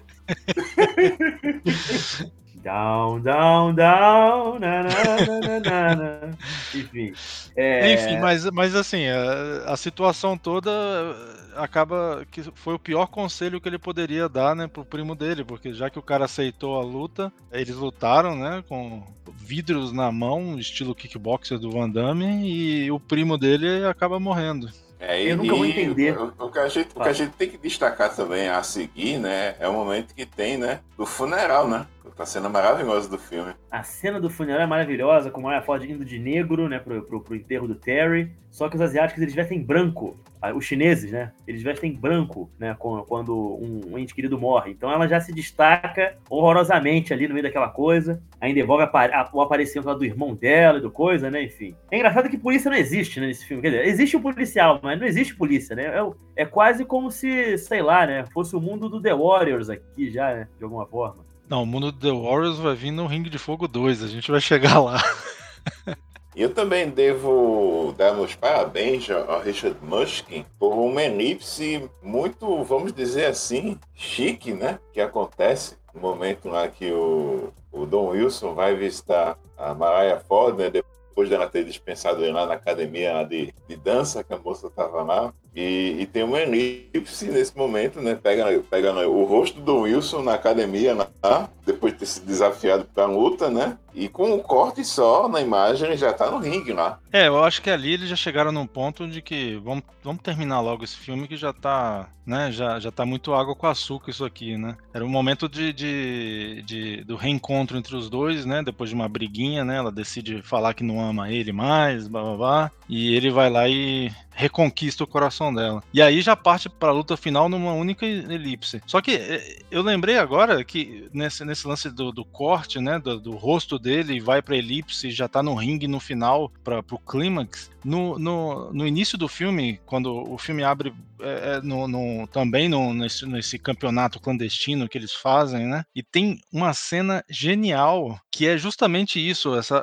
Down, down, down, na, na, na, na, Enfim. É... Enfim, mas, mas assim, a, a, situação toda eh, acaba que foi o pior conselho que ele poderia dar, né, pro primo dele, porque já que o cara aceitou a luta, eles lutaram, né, com vidros na mão, estilo kickboxer do Van Damme, e o primo dele acaba morrendo. É, Eu nunca vou entender. O, o que a gente, o que a gente tem que destacar também a seguir, né? É o momento que tem, né? Do funeral, né? Tá sendo maravilhosa do filme. A cena do funeral é maravilhosa, com o Mariah Ford indo de negro, né, pro, pro, pro enterro do Terry. Só que os asiáticos, eles vestem branco. Ah, Os chineses, né, eles vestem branco, né, quando um, um ente querido morre. Então ela já se destaca horrorosamente ali no meio daquela coisa. Ainda envolve o aparecimento do irmão dela e do coisa, né, enfim. É engraçado que polícia não existe, né, nesse filme. Quer dizer, existe o policial, mas não existe polícia, né. É, é quase como se, sei lá, né, fosse o mundo do The Warriors aqui já, né, de alguma forma. Não, o mundo do The Warriors vai vir no Ring de Fogo 2, a gente vai chegar lá. (laughs) Eu também devo dar meus parabéns ao ao Richard Mushkin por uma elipse muito, vamos dizer assim, chique, né? Que acontece no momento lá que o, o Don Wilson vai visitar a Mariah Ford, né? Depois dela ter dispensado ele lá na academia de, de dança, que a moça estava lá. E, e tem uma elipse nesse momento, né? Pega, pega o rosto do Wilson na academia lá, depois de ter sido desafiado para a luta, né? E com um corte só na imagem, ele já tá no ringue lá. É, eu acho que ali eles já chegaram num ponto de que vamos, vamos terminar logo esse filme que já tá, né, já, já tá muito água com açúcar isso aqui, né? Era um momento de, de, de- do reencontro entre os dois, né? Depois de uma briguinha, né? Ela decide falar que não ama ele mais, blá blá blá, e ele vai lá e reconquista o coração dela. E aí já parte pra luta final numa única elipse. Só que eh, eu lembrei agora que nesse, nesse lance do, do corte, né, do, do rosto dele, vai pra elipse já tá no ringue no final para pro clímax. No, no, no início do filme, quando o filme abre é, é, no, no- também no, nesse, nesse campeonato clandestino que eles fazem, né? E tem uma cena genial que é justamente isso, essa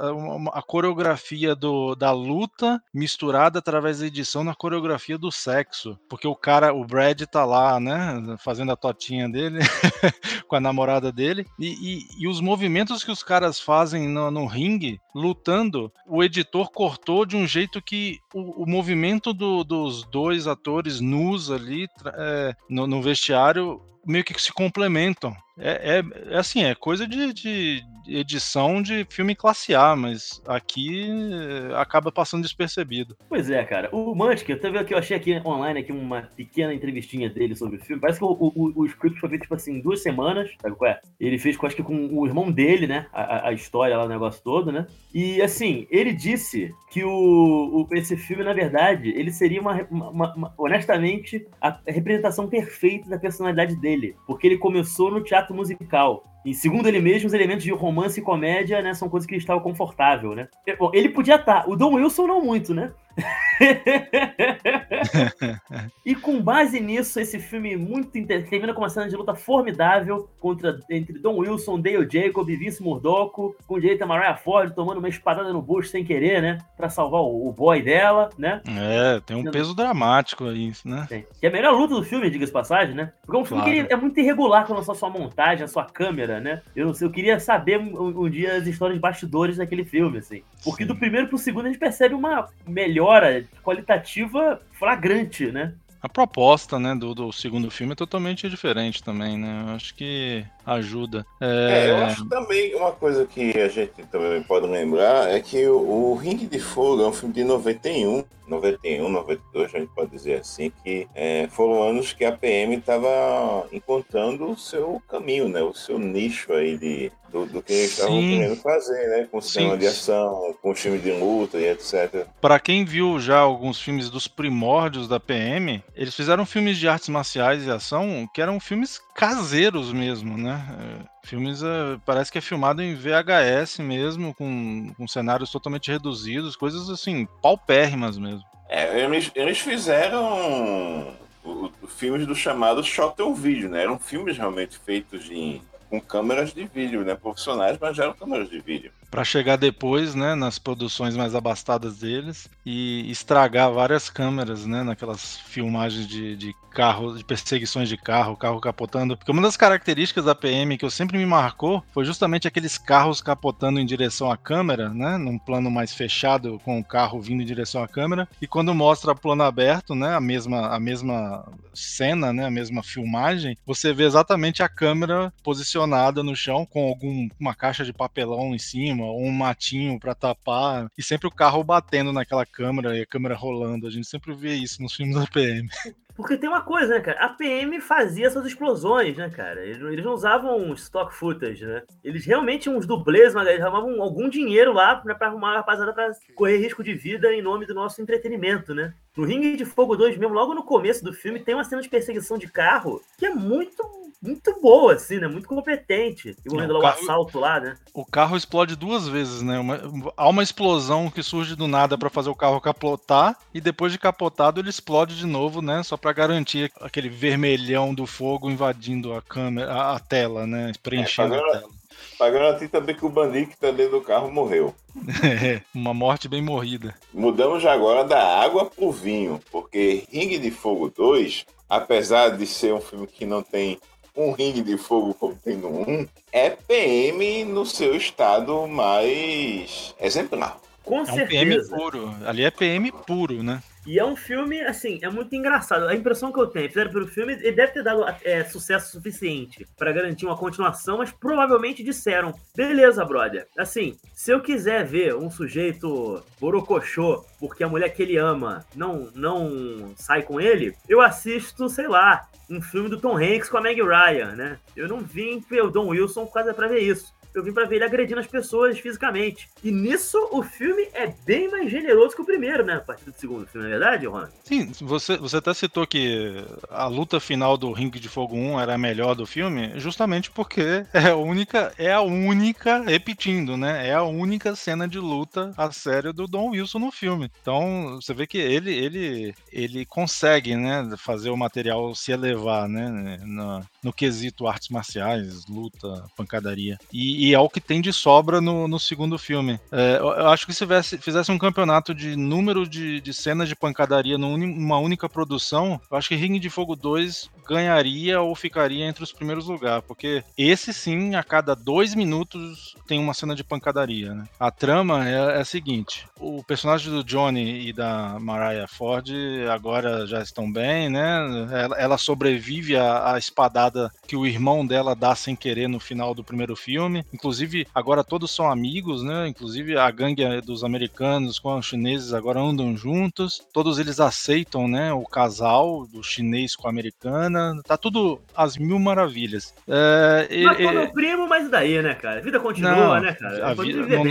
a coreografia do, da luta misturada através da edição na coreografia do sexo, porque o cara, o Brad tá lá, né, fazendo a totinha dele (laughs) com a namorada dele e, e- e os movimentos que os caras fazem no, no ringue lutando, o editor cortou de um jeito que o, o movimento do- dos dois atores nus ali é, no, no vestiário meio que se complementam. É, é- é assim, é coisa de, de edição de filme classe A, mas aqui é, acaba passando despercebido. Pois é, cara. O Munchkin, eu, que eu achei aqui online aqui uma pequena entrevistinha dele sobre o filme. Parece que o, o, o script foi feito, tipo assim, em duas semanas, sabe qual é? Ele fez, acho que com o irmão dele, né? A, a- história lá, o negócio todo, né? E, assim, ele disse que o, o- esse filme, na verdade, ele seria uma- uma- uma- honestamente, a representação perfeita da personalidade dele. Porque ele começou no teatro musical. E segundo ele mesmo, os elementos de romance e comédia, né, são coisas que ele estava confortável, né? Bom, Ele podia estar, o Don Wilson não muito, né? (laughs) e com base nisso, esse filme muito inter... termina com uma cena de luta formidável contra entre Don Wilson, Dale Jacob e Vince Murdoco, com direito a Mariah Ford tomando uma espadada no bucho sem querer, né? Pra salvar o, boy dela, né? É, tem um peso dramático aí, né? Tem. Que é a melhor luta do filme, diga-se passagem, né? Porque é um filme Claro. que é muito irregular com a sua, sua montagem, a sua câmera, né? Eu não sei, eu queria saber um, um dia as histórias de bastidores daquele filme, assim. Porque Sim. do primeiro pro segundo a gente percebe uma melhora qualitativa flagrante, né? A proposta, né, do, do segundo filme é totalmente diferente também, né? Eu acho que ajuda. É, eu É, acho também uma coisa que a gente também pode lembrar é que o, o Ringue de Fogo é um filme de 91, 91, 92, a gente pode dizer assim, que é, foram anos que a PM estava encontrando o seu caminho, né? O seu nicho aí de, do, do que eles estavam querendo fazer, né? Com Sim. cinema de ação, com filme de luta e etc. Para quem viu já alguns filmes dos primórdios da PM, eles fizeram filmes de artes marciais e ação que eram filmes caseiros mesmo, né? É, Filmes, é, parece que é filmado em VHS mesmo, com, com cenários totalmente reduzidos, coisas assim, paupérrimas mesmo. É, eles, eles fizeram filmes do chamado shot on vídeo, né? Eram filmes realmente feitos em, com câmeras de vídeo, né? Profissionais, mas eram câmeras de vídeo. Pra chegar depois, né, nas produções mais abastadas deles e estragar várias câmeras, né, naquelas filmagens de, de carro, de perseguições de carro, carro capotando. Porque uma das características da PM que eu sempre me marcou foi justamente aqueles carros capotando em direção à câmera, né, num plano mais fechado com o carro vindo em direção à câmera. E quando mostra plano aberto, né, a mesma a mesma cena, né, a mesma filmagem, você vê exatamente a câmera posicionada no chão com alguma caixa de papelão em cima um matinho para tapar, e sempre o carro batendo naquela câmera e a câmera rolando. A gente sempre vê isso nos filmes da PM. Porque tem uma coisa, né, cara? A PM fazia essas explosões, né, cara? Eles, não usavam stock footage, né? Eles realmente tinham uns dublês, mas eles arrumavam algum dinheiro lá né, pra arrumar a rapaziada pra correr risco de vida em nome do nosso entretenimento, né? No Ring de Fogo 2 mesmo, logo no começo do filme, tem uma cena de perseguição de carro que é muito muito boa, assim, né? Muito competente. Envolvendo lá o carro, assalto lá, né? O carro explode duas vezes, né? Uma, há uma explosão que surge do nada para fazer o carro capotar, e depois de capotado ele explode de novo, né? Só para garantir aquele vermelhão do fogo invadindo a câmera, a, a tela, né? Preenchendo é, a tela. Pra garantir também que o bandido que tá dentro do carro morreu. (laughs) É, uma morte bem morrida. Mudamos já agora da água pro vinho, porque Ring de Fogo 2, apesar de ser um filme que não tem um ringue de fogo como tem no 1, é PM no seu estado mais exemplar. Com é certeza. Um PM puro. Ali é PM puro, né? E é um filme, assim, é muito engraçado. A impressão que eu tenho, fizeram pelo filme, ele deve ter dado é, sucesso suficiente para garantir uma continuação, mas provavelmente disseram: beleza, brother. Assim, se eu quiser ver um sujeito borocochô porque a mulher que ele ama não, não sai com ele, eu assisto, sei lá, um filme do Tom Hanks com a Meg Ryan, né? Eu não vim ver o Don Wilson causa pra ver isso eu vim para ver ele agredindo as pessoas fisicamente. E nisso o filme é bem mais generoso que o primeiro, né? A partir do segundo filme, não é verdade, Ron? Sim, você, você até citou que a luta final do Ring de Fogo 1 era a melhor do filme, justamente porque (laughs) é a única, é a única, repetindo, né? É a única cena de luta a sério do Don Wilson no filme. Então, você vê que ele ele ele consegue, né, fazer o material se elevar, né, no, no quesito artes marciais, luta, pancadaria. E, e, é o que tem de sobra no, no segundo filme. É, eu acho que se fizesse, fizesse um campeonato de número de, de cenas de pancadaria numa única produção, eu acho que Ring de Fogo 2 ganharia ou ficaria entre os primeiros lugares, porque esse sim, a cada dois minutos tem uma cena de pancadaria. Né? A trama é, é a seguinte: o personagem do Johnny e da Mariah Ford agora já estão bem, né? Ela, ela sobrevive à, à espadada que o irmão dela dá sem querer no final do primeiro filme. Inclusive, agora todos são amigos, né? Inclusive a gangue dos americanos com os chineses agora andam juntos. Todos eles aceitam, né? O casal do chinês com a americana. Tá tudo às mil maravilhas. É, mas é, primo, mas daí, né, cara? A vida continua, não, né, cara? A vida, não,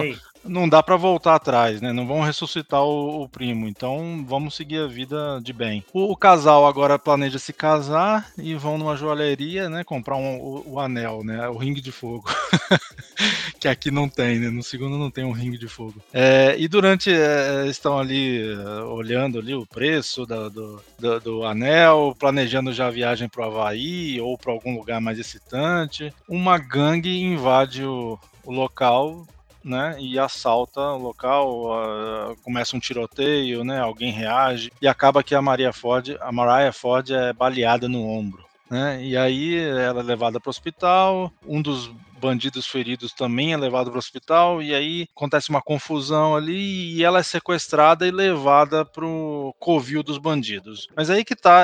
não dá para voltar atrás, né? Não vão ressuscitar o, o, primo, então vamos seguir a vida de bem. O, o, casal agora planeja se casar e vão numa joalheria, né? Comprar um, o, o, anel, né? O ringue de fogo. (laughs) que aqui não tem, né? No segundo não tem um ringue de fogo. É, e durante é, estão ali é, olhando ali o preço do, do, do, do anel, planejando já a viagem para o Havaí ou para algum lugar mais excitante. Uma gangue invade o, o local né, e assalta o local, uh, começa um tiroteio, né, alguém reage e acaba que a Maria Ford, a Mariah Ford é baleada no ombro. Né? E aí ela é levada para o hospital. Um dos bandidos feridos também é levado para o hospital e aí acontece uma confusão ali e ela é sequestrada e levada para o covil dos bandidos. Mas aí que tá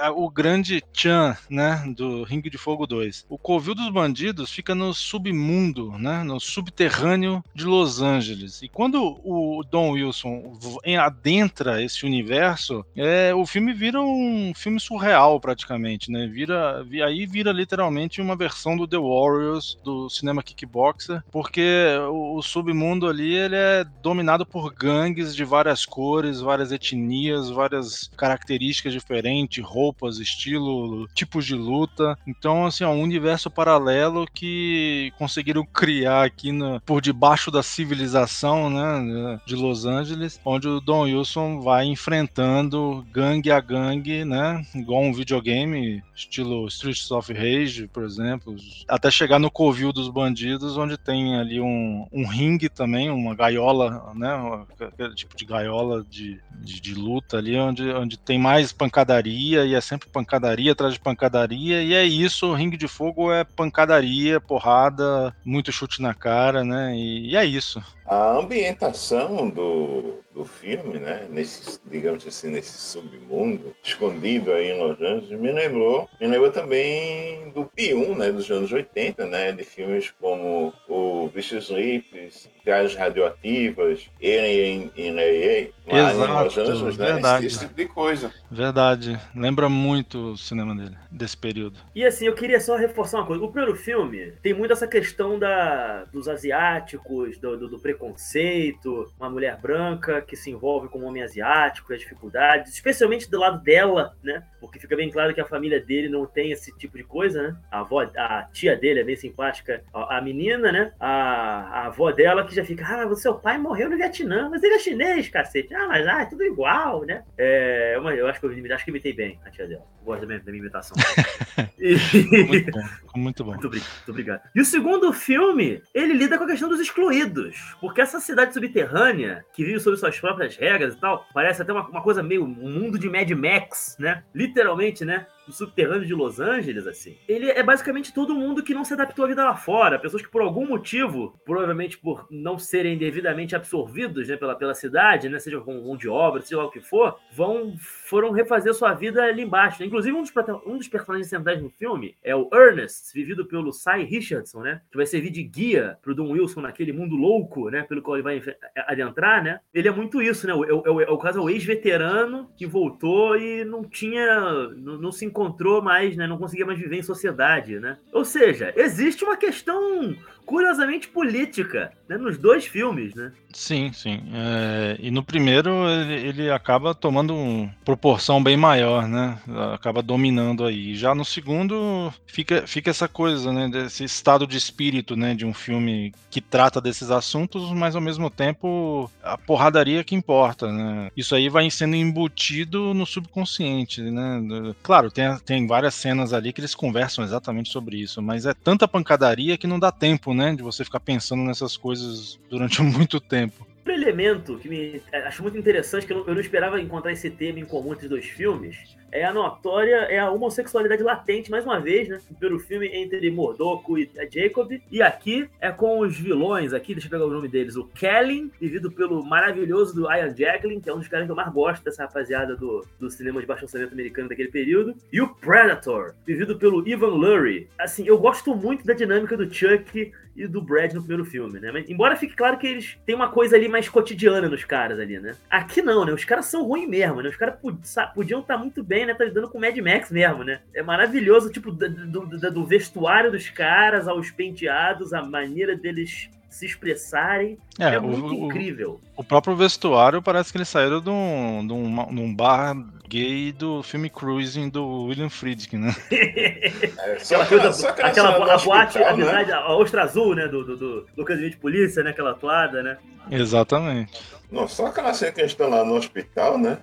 é, o grande tchan, né, do Ringue de Fogo 2. O covil dos bandidos fica no submundo, né, no subterrâneo de Los Angeles. E quando o Don Wilson adentra esse universo, é, o filme vira um filme surreal praticamente, né? Vira, aí vira literalmente uma versão do The Warriors do cinema kickboxer, porque o, o, submundo ali ele é dominado por gangues de várias cores, várias etnias, várias características diferentes, roupas, estilo, tipos de luta. Então, assim, é um universo paralelo que conseguiram criar aqui no, por debaixo da civilização, né, de Los Angeles, onde o Don Wilson vai enfrentando gangue a gangue, né, igual um videogame, estilo Streets of Rage, por exemplo, até chegar no Covil Dos Bandidos, onde tem ali um, um ringue também, uma gaiola, né? Aquele tipo de gaiola de, de, de, luta ali, onde, onde tem mais pancadaria, e é sempre pancadaria atrás de pancadaria, e é isso, o ringue de fogo é pancadaria, porrada, muito chute na cara, né? E, e é isso. A ambientação do, do filme, né, nesse, digamos assim, nesse submundo, escondido aí em Los Angeles, me lembrou, me lembrou também do P1, né, dos anos 80, né, de filmes como o Vicious Lips, nucleares radioativas, em, em, em, lá Exato, em Los Angeles, né? verdade. Esse, esse tipo de coisa. Verdade. Lembra muito o cinema dele, desse período. E assim, eu queria só reforçar uma coisa. O primeiro filme tem muito essa questão da, dos asiáticos, do, do, do preconceito, uma mulher branca que se envolve com um homem asiático, as dificuldades, especialmente do lado dela, né? Porque fica bem claro que a família dele não tem esse tipo de coisa, né? A avó, a tia dele é bem simpática, a, a menina, né? A, a avó dela que já fica, ah, mas seu pai morreu no Vietnã, mas ele é chinês, cacete. Ah, mas ah, é tudo igual, né? É, uma- eu acho que eu acho que imitei bem a tia dela. Gosto da minha, da minha imitação. (laughs) E- Muito bom. Muito bom. muito, muito obrigado. E o segundo filme, ele lida com a questão dos excluídos. Porque essa cidade subterrânea, que vive sob suas próprias regras e tal, parece até uma, uma coisa meio um mundo de Mad Max, né? Literalmente, né? Subterrâneo de Los Angeles, assim. Ele é basicamente todo mundo que não se adaptou à vida lá fora. Pessoas que, por algum motivo, provavelmente por não serem devidamente absorvidos né, pela, pela cidade, né? Seja com mão de obra, seja lá o que for, vão, foram refazer sua vida ali embaixo. né? Inclusive, um dos, um dos personagens centrais no filme é o Ernest, vivido pelo Cy Richardson, né? Que vai servir de guia pro Don Wilson naquele mundo louco, né? Pelo qual ele vai adentrar, né? Ele é muito isso, né? O, o, o, o caso é o ex-veterano que voltou e não tinha. Não, não se encontrou mais, né? Não conseguia mais viver em sociedade, né? Ou seja, existe uma questão curiosamente política, né? Nos dois filmes, né? Sim, sim. É, e no primeiro ele, ele acaba tomando uma proporção bem maior, né? Acaba dominando aí. Já no segundo fica, fica essa coisa, né? Desse estado de espírito, né? De um filme que trata desses assuntos, mas ao mesmo tempo a porradaria que importa, né? Isso aí vai sendo embutido no subconsciente, né? Claro, tem, tem várias cenas ali que eles conversam exatamente sobre isso, mas é tanta pancadaria que não dá tempo, né? De você ficar pensando nessas coisas durante (laughs) muito tempo. Outro elemento que me é, acho muito interessante, que eu não, eu não esperava encontrar esse tema em comum entre os dois filmes, é a notória, é a homossexualidade latente, mais uma vez, né? Pelo filme entre Mordoco e Jacob. E aqui é com os vilões, aqui, deixa eu pegar o nome deles, o Kellen, vivido pelo maravilhoso do Ian Jacklin, que é um dos caras que eu mais gosto dessa rapaziada do, do cinema de baixo orçamento americano daquele período. E o Predator, vivido pelo Ivan Lurie. Assim, eu gosto muito da dinâmica do Chuck e do Brad no primeiro filme, né? Mas, embora fique claro que eles têm uma coisa ali mais cotidiana nos caras ali, né? Aqui não, né? Os caras são ruins mesmo, né? Os caras podiam estar muito bem, né? Tá lidando com o Mad Max mesmo, né? É maravilhoso, tipo, do, do- do- do vestuário dos caras aos penteados, a maneira deles se expressarem. É, É, muito o- incrível. o próprio vestuário parece que eles saíram de um, de um, de um bar gay do filme Cruising do William Friedkin, né? (laughs) É, só Aquela coisa, só aquela, no a boate, hospital, a né? amizade, a ostra azul, né? Do, do, do Lucas de Polícia, né? Aquela toada, né? Exatamente. Não, só aquela cena que eles estão lá no hospital, né?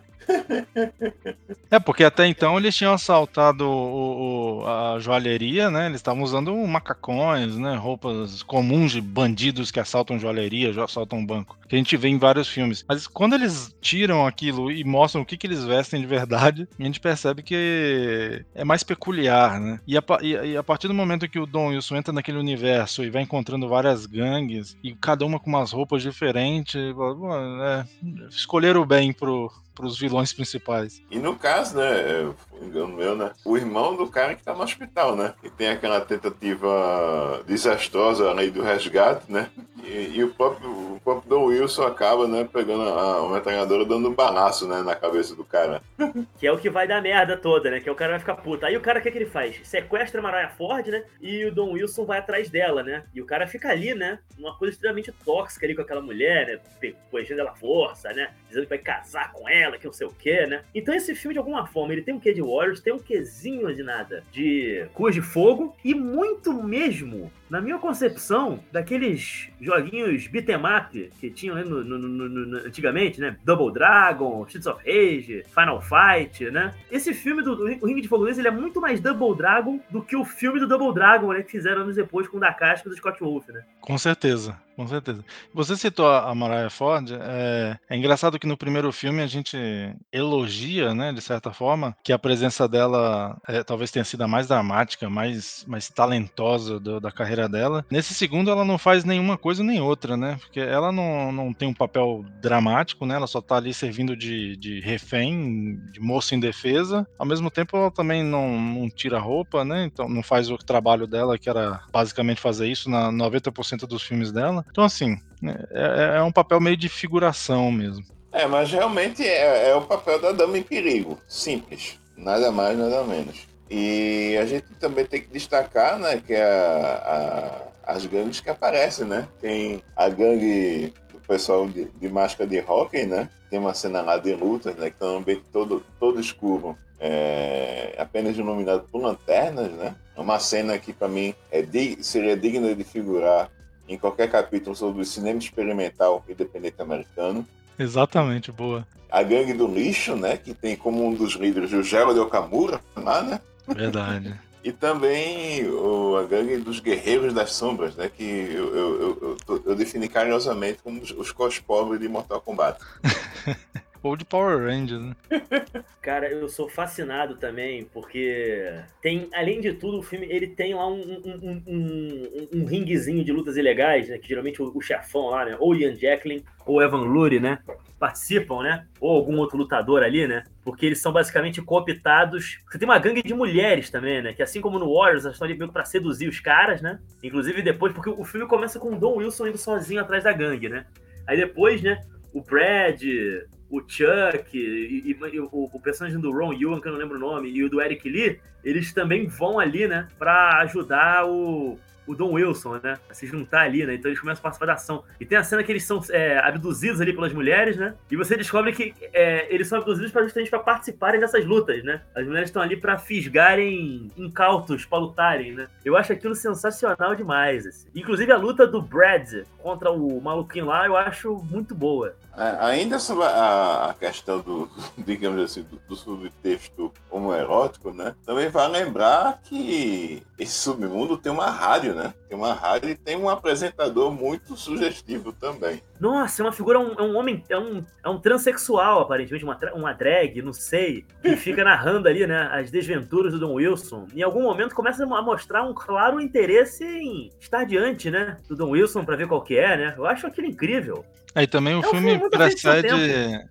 É, porque até então eles tinham assaltado o- o- a joalheria, né? Eles estavam usando macacões, né? Roupas comuns de bandidos que assaltam joalheria, assaltam banco. Que a gente vê em vários filmes. Mas quando eles tiram aquilo e mostram o que, que eles vestem de verdade, (laughs) a gente percebe que é mais peculiar, né? E a, e e a partir do momento que o Don Wilson entra naquele universo e vai encontrando várias gangues, e cada uma com umas roupas diferentes, é, escolheram bem pro, pros vilões principais. E no caso, né, é, engano meu, né, o irmão do cara que tá no hospital, né, que tem aquela tentativa desastrosa ali do resgate, né, e, e o, próprio, próprio Don Wilson acaba, né, pegando a, metralhadora dando um balaço, né, na cabeça do cara. (laughs) Que é o que vai dar merda toda, né? Que é o cara vai ficar puto. Aí o cara, o que, é que ele faz? Sequestra a Mariah Ford, né? E o Don Wilson vai atrás dela, né? E o cara fica ali, né? Uma coisa extremamente tóxica ali com aquela mulher, né? Coejando ela força, né? Dizendo que vai casar com ela, que não sei o quê, né? Então esse filme, de alguma forma, ele tem um quê de Warriors, tem um quezinho de nada. De Cruz de Fogo e muito mesmo, na minha concepção, daqueles joguinhos beat'em up que tinham né, no- no- no- antigamente, né? Double Dragon, Streets of Rage, Final Fight, né? Esse filme do, do o de Fogo Laser, ele é muito mais Double Dragon do que o filme do Double Dragon, né? Que fizeram anos depois com o da e do Scott Wolf, né? Com certeza, com certeza. Você citou a Mariah Ford, é, é engraçado que no primeiro filme a gente elogia, né, de certa forma, que a presença dela é, talvez tenha sido a mais dramática, mais, mais talentosa do- da carreira dela. Nesse segundo ela não faz nenhuma coisa nem outra, né, porque ela não, não tem um papel dramático, né, ela só tá ali servindo de, de refém, de moça indefesa. Ao mesmo tempo ela também não, não tira roupa, né, então não faz o trabalho dela, que era basicamente fazer isso na 90% dos filmes dela. Então, assim, é, é um papel meio de figuração mesmo. É, mas realmente é, é o papel da dama em perigo. Simples. Nada mais, nada menos. E a gente também tem que destacar, né, que a, a, as gangues que aparecem, né? Tem a gangue do pessoal de, de máscara de hockey, né? Tem uma cena lá de lutas, né? Que tá um ambiente todo, todo escuro, é, apenas iluminado por lanternas, né? É uma cena que para mim é seria digna de figurar em qualquer capítulo sobre o cinema experimental independente americano. Exatamente, boa. A gangue do lixo, né? Que tem como um dos líderes o de Okamura, lá, né? Verdade. (laughs) e também o, a gangue dos Guerreiros das Sombras, né? Que eu, eu, eu, eu, eu defini carinhosamente como os, os cos pobres de Mortal Kombat. (laughs) Ou de Power Rangers, né? (laughs) Cara, eu sou fascinado também, porque tem, além de tudo, o filme ele tem lá um, um, um, um ringuezinho de lutas ilegais, né? Que geralmente o, o chefão lá, né? Ou Ian Jacklin, ou Evan Lurie, né? Participam, né? Ou algum outro lutador ali, né? Porque eles são basicamente cooptados. Você tem uma gangue de mulheres também, né? Que assim como no Warriors, elas estão ali meio pra seduzir os caras, né? Inclusive depois, porque o filme começa com o Don Wilson indo sozinho atrás da gangue, né? Aí depois, né? O Brad, o Chuck e, e, e o, o, personagem do Ron Ewan, que eu não lembro o nome, e o do Eric Lee, eles também vão ali, né, pra ajudar o, o Don Wilson, né? A se juntar ali, né? Então eles começam a participar da ação. E tem a cena que eles são é, abduzidos ali pelas mulheres, né? E você descobre que é, eles são abduzidos pra, justamente para participarem dessas lutas, né? As mulheres estão ali para fisgarem incautos, para lutarem, né? Eu acho aquilo sensacional demais. Assim. Inclusive a luta do Brad contra o maluquinho lá, eu acho muito boa. Ainda sobre a, a, questão do, (laughs) digamos assim, do, do subtexto homoerótico, né? Também vai lembrar que esse submundo tem uma rádio, né? Tem uma rádio e tem um apresentador muito sugestivo também. Nossa, é uma figura, um, é um homem, é um, é um transexual, aparentemente, uma, uma drag, não sei, que (laughs) fica narrando ali, né, as desventuras do Don Wilson. Em algum momento começa a mostrar um claro interesse em estar diante, né, do Don Wilson para ver qual que é, né? Eu acho aquilo incrível. Aí também o é filme, filme precede.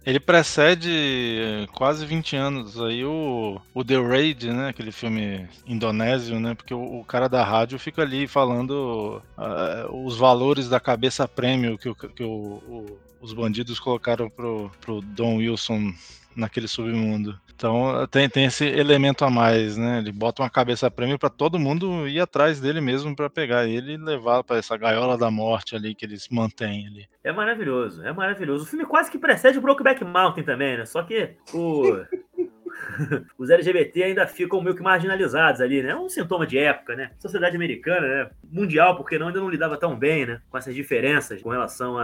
Ele precede quase 20 anos aí o, o The Raid, né? Aquele filme indonésio, né? Porque o, o cara da rádio fica ali falando uh, os valores da cabeça prêmio que, o, que o, os bandidos colocaram pro, pro Don Wilson naquele submundo. Então tem, tem esse elemento a mais, né? Ele bota uma cabeça prêmio para todo mundo ir atrás dele mesmo para pegar ele e levar para essa gaiola da morte ali que eles mantêm ali. É maravilhoso, é maravilhoso. O filme quase que precede o Brokeback Mountain também, né? Só que o (laughs) (laughs) os LGBT ainda ficam meio que marginalizados ali, né? É um sintoma de época, né? Sociedade americana, né? Mundial, porque não ainda não lidava tão bem, né? Com essas diferenças com relação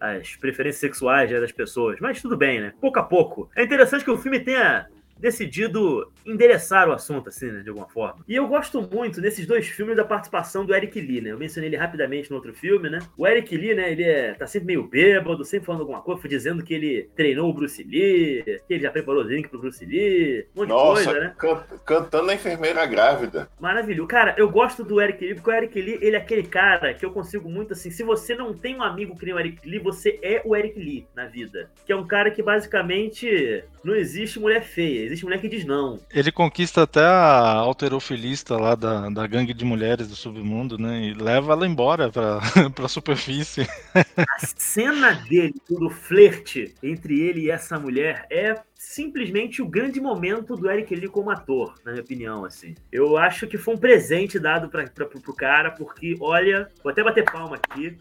às preferências sexuais né, das pessoas. Mas tudo bem, né? Pouco a pouco. É interessante que o filme tenha decidido endereçar o assunto, assim, né, de alguma forma. E eu gosto muito, nesses dois filmes, da participação do Eric Lee, né? Eu mencionei ele rapidamente no outro filme, né? O Eric Lee, né, ele é, tá sempre meio bêbado, sempre falando alguma coisa, dizendo que ele treinou o Bruce Lee, que ele já preparou o drink pro Bruce Lee, um monte Nossa, de coisa, né? Can cantando a enfermeira grávida. Maravilhoso. Cara, eu gosto do Eric Lee, porque o Eric Lee, ele é aquele cara que eu consigo muito, assim, se você não tem um amigo que nem o Eric Lee, você é o Eric Lee na vida. Que é um cara que, basicamente, não existe mulher feia, existe mulher que diz não. Ele conquista até a alterofilista lá da, da gangue de mulheres do submundo, né? E leva ela embora pra, (laughs) pra superfície. A cena dele, do flerte entre ele e essa mulher, é simplesmente o grande momento do Eric Lee como ator, na minha opinião, assim. Eu acho que foi um presente dado pra, pra, pro cara, porque, olha, vou até bater palma aqui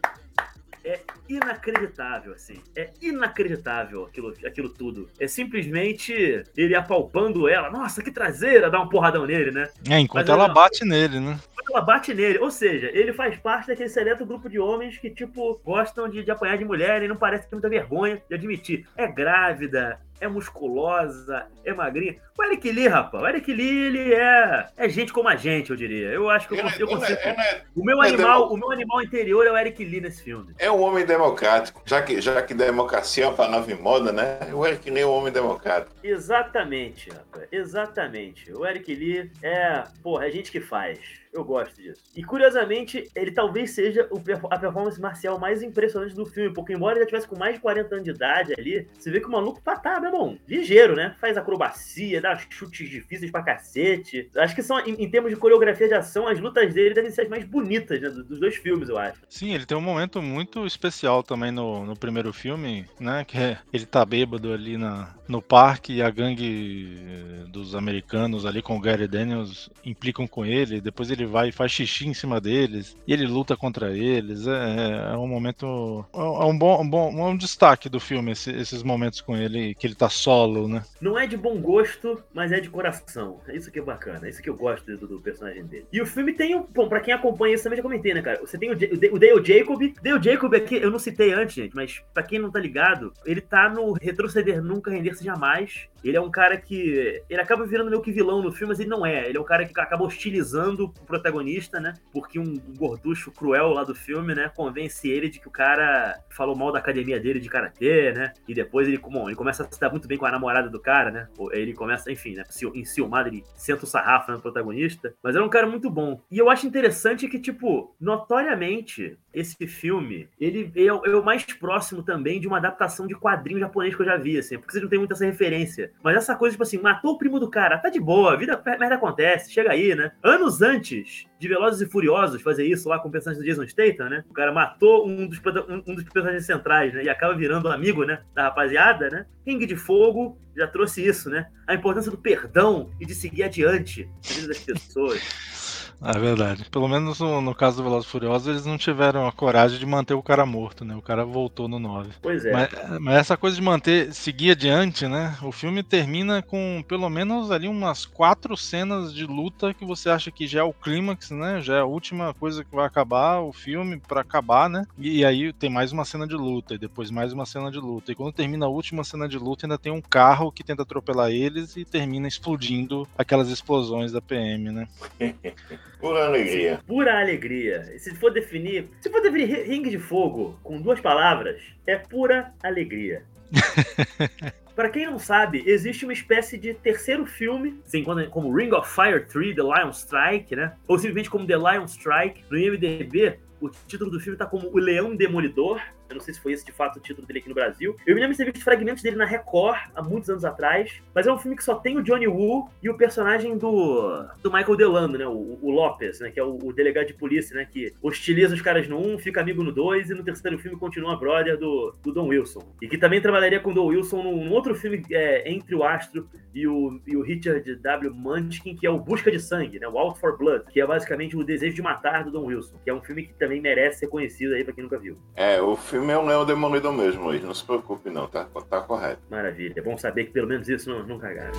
é inacreditável, assim. É inacreditável aquilo, aquilo tudo. É simplesmente ele apalpando ela. Nossa, que traseira! Dá um porradão nele, né? É, enquanto Mas ela bate nele, né? Enquanto ela bate nele. Ou seja, ele faz parte daquele seleto grupo de homens que, tipo, gostam de, de apanhar de mulher e não parece ter muita vergonha de admitir. É grávida, é musculosa, é magrinha. O Eric Lee, rapaz, o Eric Lee, ele é, é gente como a gente, eu diria. Eu acho que eu, consigo. Eu consigo é, o, meu é animal, o meu animal interior é o Eric Lee nesse filme. É um homem democrático. Já que, já que democracia é uma palavra em moda, né? O Eric Lee é um homem democrático. Exatamente, rapaz. Exatamente. O Eric Lee é, porra, é gente que faz. Eu gosto disso. E curiosamente, ele talvez seja o, a performance marcial mais impressionante do filme, porque embora ele já tivesse com mais de 40 anos de idade ali, você vê que o maluco tá, tá meu irmão, ligeiro, né? Faz acrobacia, dá chutes difíceis pra cacete. Acho que são, em, em termos de coreografia de ação, as lutas dele devem ser as mais bonitas né, dos dois filmes, eu acho. Sim, ele tem um momento muito especial também no, no primeiro filme, né? Que é ele tá bêbado ali na, no parque e a gangue eh, dos americanos ali com o Gary Daniels implicam com ele. Depois ele vai e faz xixi em cima deles e ele luta contra eles. É, é um momento. É um bom, um bom um destaque do filme, esse, esses momentos com ele, que ele tá solo, né? Não é de bom gosto, mas é de coração. É isso que é bacana, é isso que eu gosto do, do personagem dele. E o filme tem um. Bom, pra quem acompanha isso também já comentei, né, cara? Você tem o, o Dale Jacob. Dale Jacob aqui, eu não citei antes, gente, mas pra quem não tá ligado, ele tá no Retroceder Nunca Render-se Jamais. Ele é um cara que. Ele acaba virando meio que vilão no filme, mas ele não é. Ele é um cara que acaba hostilizando o protagonista, né? Porque um gorducho cruel lá do filme, né? Convence ele de que o cara falou mal da academia dele de karatê, né? E depois ele, bom, ele começa a se dar muito bem com a namorada do cara, né? Ele começa, enfim, né? Enciumado, ele senta o sarrafo no protagonista. Mas era um cara muito bom. E eu acho interessante que, tipo, notoriamente, esse filme, ele é, é o mais próximo também de uma adaptação de quadrinho japonês que eu já vi, assim. Porque vocês não tem muita essa referência. Mas essa coisa, tipo assim, matou o primo do cara, tá de boa, vida merda acontece, chega aí, né? Anos antes de Velozes e Furiosos fazer isso lá com o personagem do Jason Statham, né? O cara matou um dos, um, dos personagens centrais, né? E acaba virando amigo, né? Da rapaziada, né? Ring de Fogo já trouxe isso, né? A importância do perdão e de seguir adiante na vida das pessoas. É verdade. Pelo menos no, no caso do Velozes Furiosos, eles não tiveram a coragem de manter o cara morto, né? O cara voltou no 9. Pois é. Mas, mas, essa coisa de manter, seguir adiante, né? O filme termina com pelo menos ali umas quatro cenas de luta que você acha que já é o clímax, né? Já é a última coisa que vai acabar o filme para acabar, né? E, e, aí tem mais uma cena de luta, e depois mais uma cena de luta. E quando termina a última cena de luta, ainda tem um carro que tenta atropelar eles e termina explodindo aquelas explosões da PM, né? (laughs) Pura alegria. Pura alegria. Se for definir, se for definir ringue de fogo com duas palavras, é pura alegria. (laughs) Para quem não sabe, existe uma espécie de terceiro filme, assim, como Ring of Fire 3, The Lion Strike, né? Ou simplesmente como The Lion Strike. No IMDb, o título do filme tá como O Leão Demolidor. Eu não sei se foi esse de fato o título dele aqui no Brasil. Eu me lembro de ter visto fragmentos dele na Record há muitos anos atrás. Mas é um filme que só tem o Johnny Woo e o personagem do, do Michael Delano, né? O, o Lopes, né? Que é o, o, delegado de polícia, né? Que hostiliza os caras no 1, um, fica amigo no 2 e no terceiro filme continua brother do, do Don Wilson. E que também trabalharia com o Don Wilson num, num outro filme é, entre o Astro e o, e o Richard W. Munchkin, que é o Busca de Sangue, né? O Out for Blood, que é basicamente o desejo de matar do Don Wilson. Que é um filme que também merece ser conhecido aí pra quem nunca viu. É, o filme filme é um Leão Demolidor mesmo, Luiz. Não se preocupe, não, tá, tá correto. Maravilha. É bom saber que pelo menos isso não, não cagaram.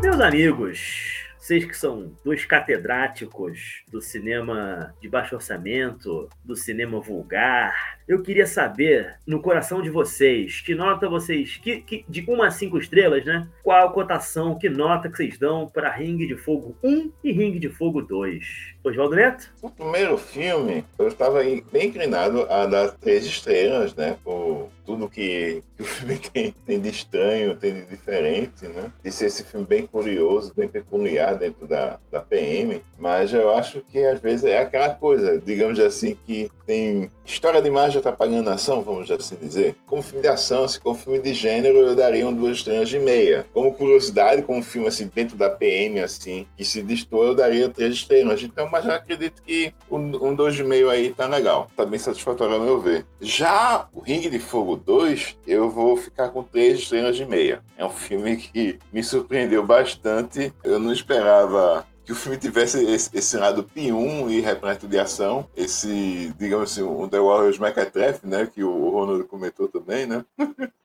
Meus amigos, vocês que são dois catedráticos do cinema de baixo orçamento, do cinema vulgar, eu queria saber, no coração de vocês, que nota vocês, que, que de 1 a 5 estrelas, né? Qual a cotação, que nota que vocês dão para Ring de Fogo 1 e Ring de Fogo 2? Oswaldo Neto? O primeiro filme, eu estava bem inclinado a dar três estrelas, né? Por tudo que, que o filme (laughs) tem, tem, de estranho, tem de diferente, né? De ser esse filme bem curioso, bem peculiar dentro da, da PM. Mas eu acho que às vezes é aquela coisa, digamos assim, que tem história demais de atrapalhando a ação, vamos assim dizer. Como filme de ação, assim, como filme de gênero, eu daria um duas estrelas e meia. Como curiosidade, como filme assim, dentro da PM, assim, que se distor, eu daria três estrelas. Então, mas eu acredito que um, um dois e meio aí tá legal. Tá bem satisfatório ao meu ver. Já o Ring de Fogo 2, eu vou ficar com três estrelas e meia. É um filme que me surpreendeu bastante. Eu não esperava que o filme tivesse esse, esse lado P1 e repleto de ação, esse, digamos assim, um The Warriors Mequetrefe, né, que o Ronald comentou também, né?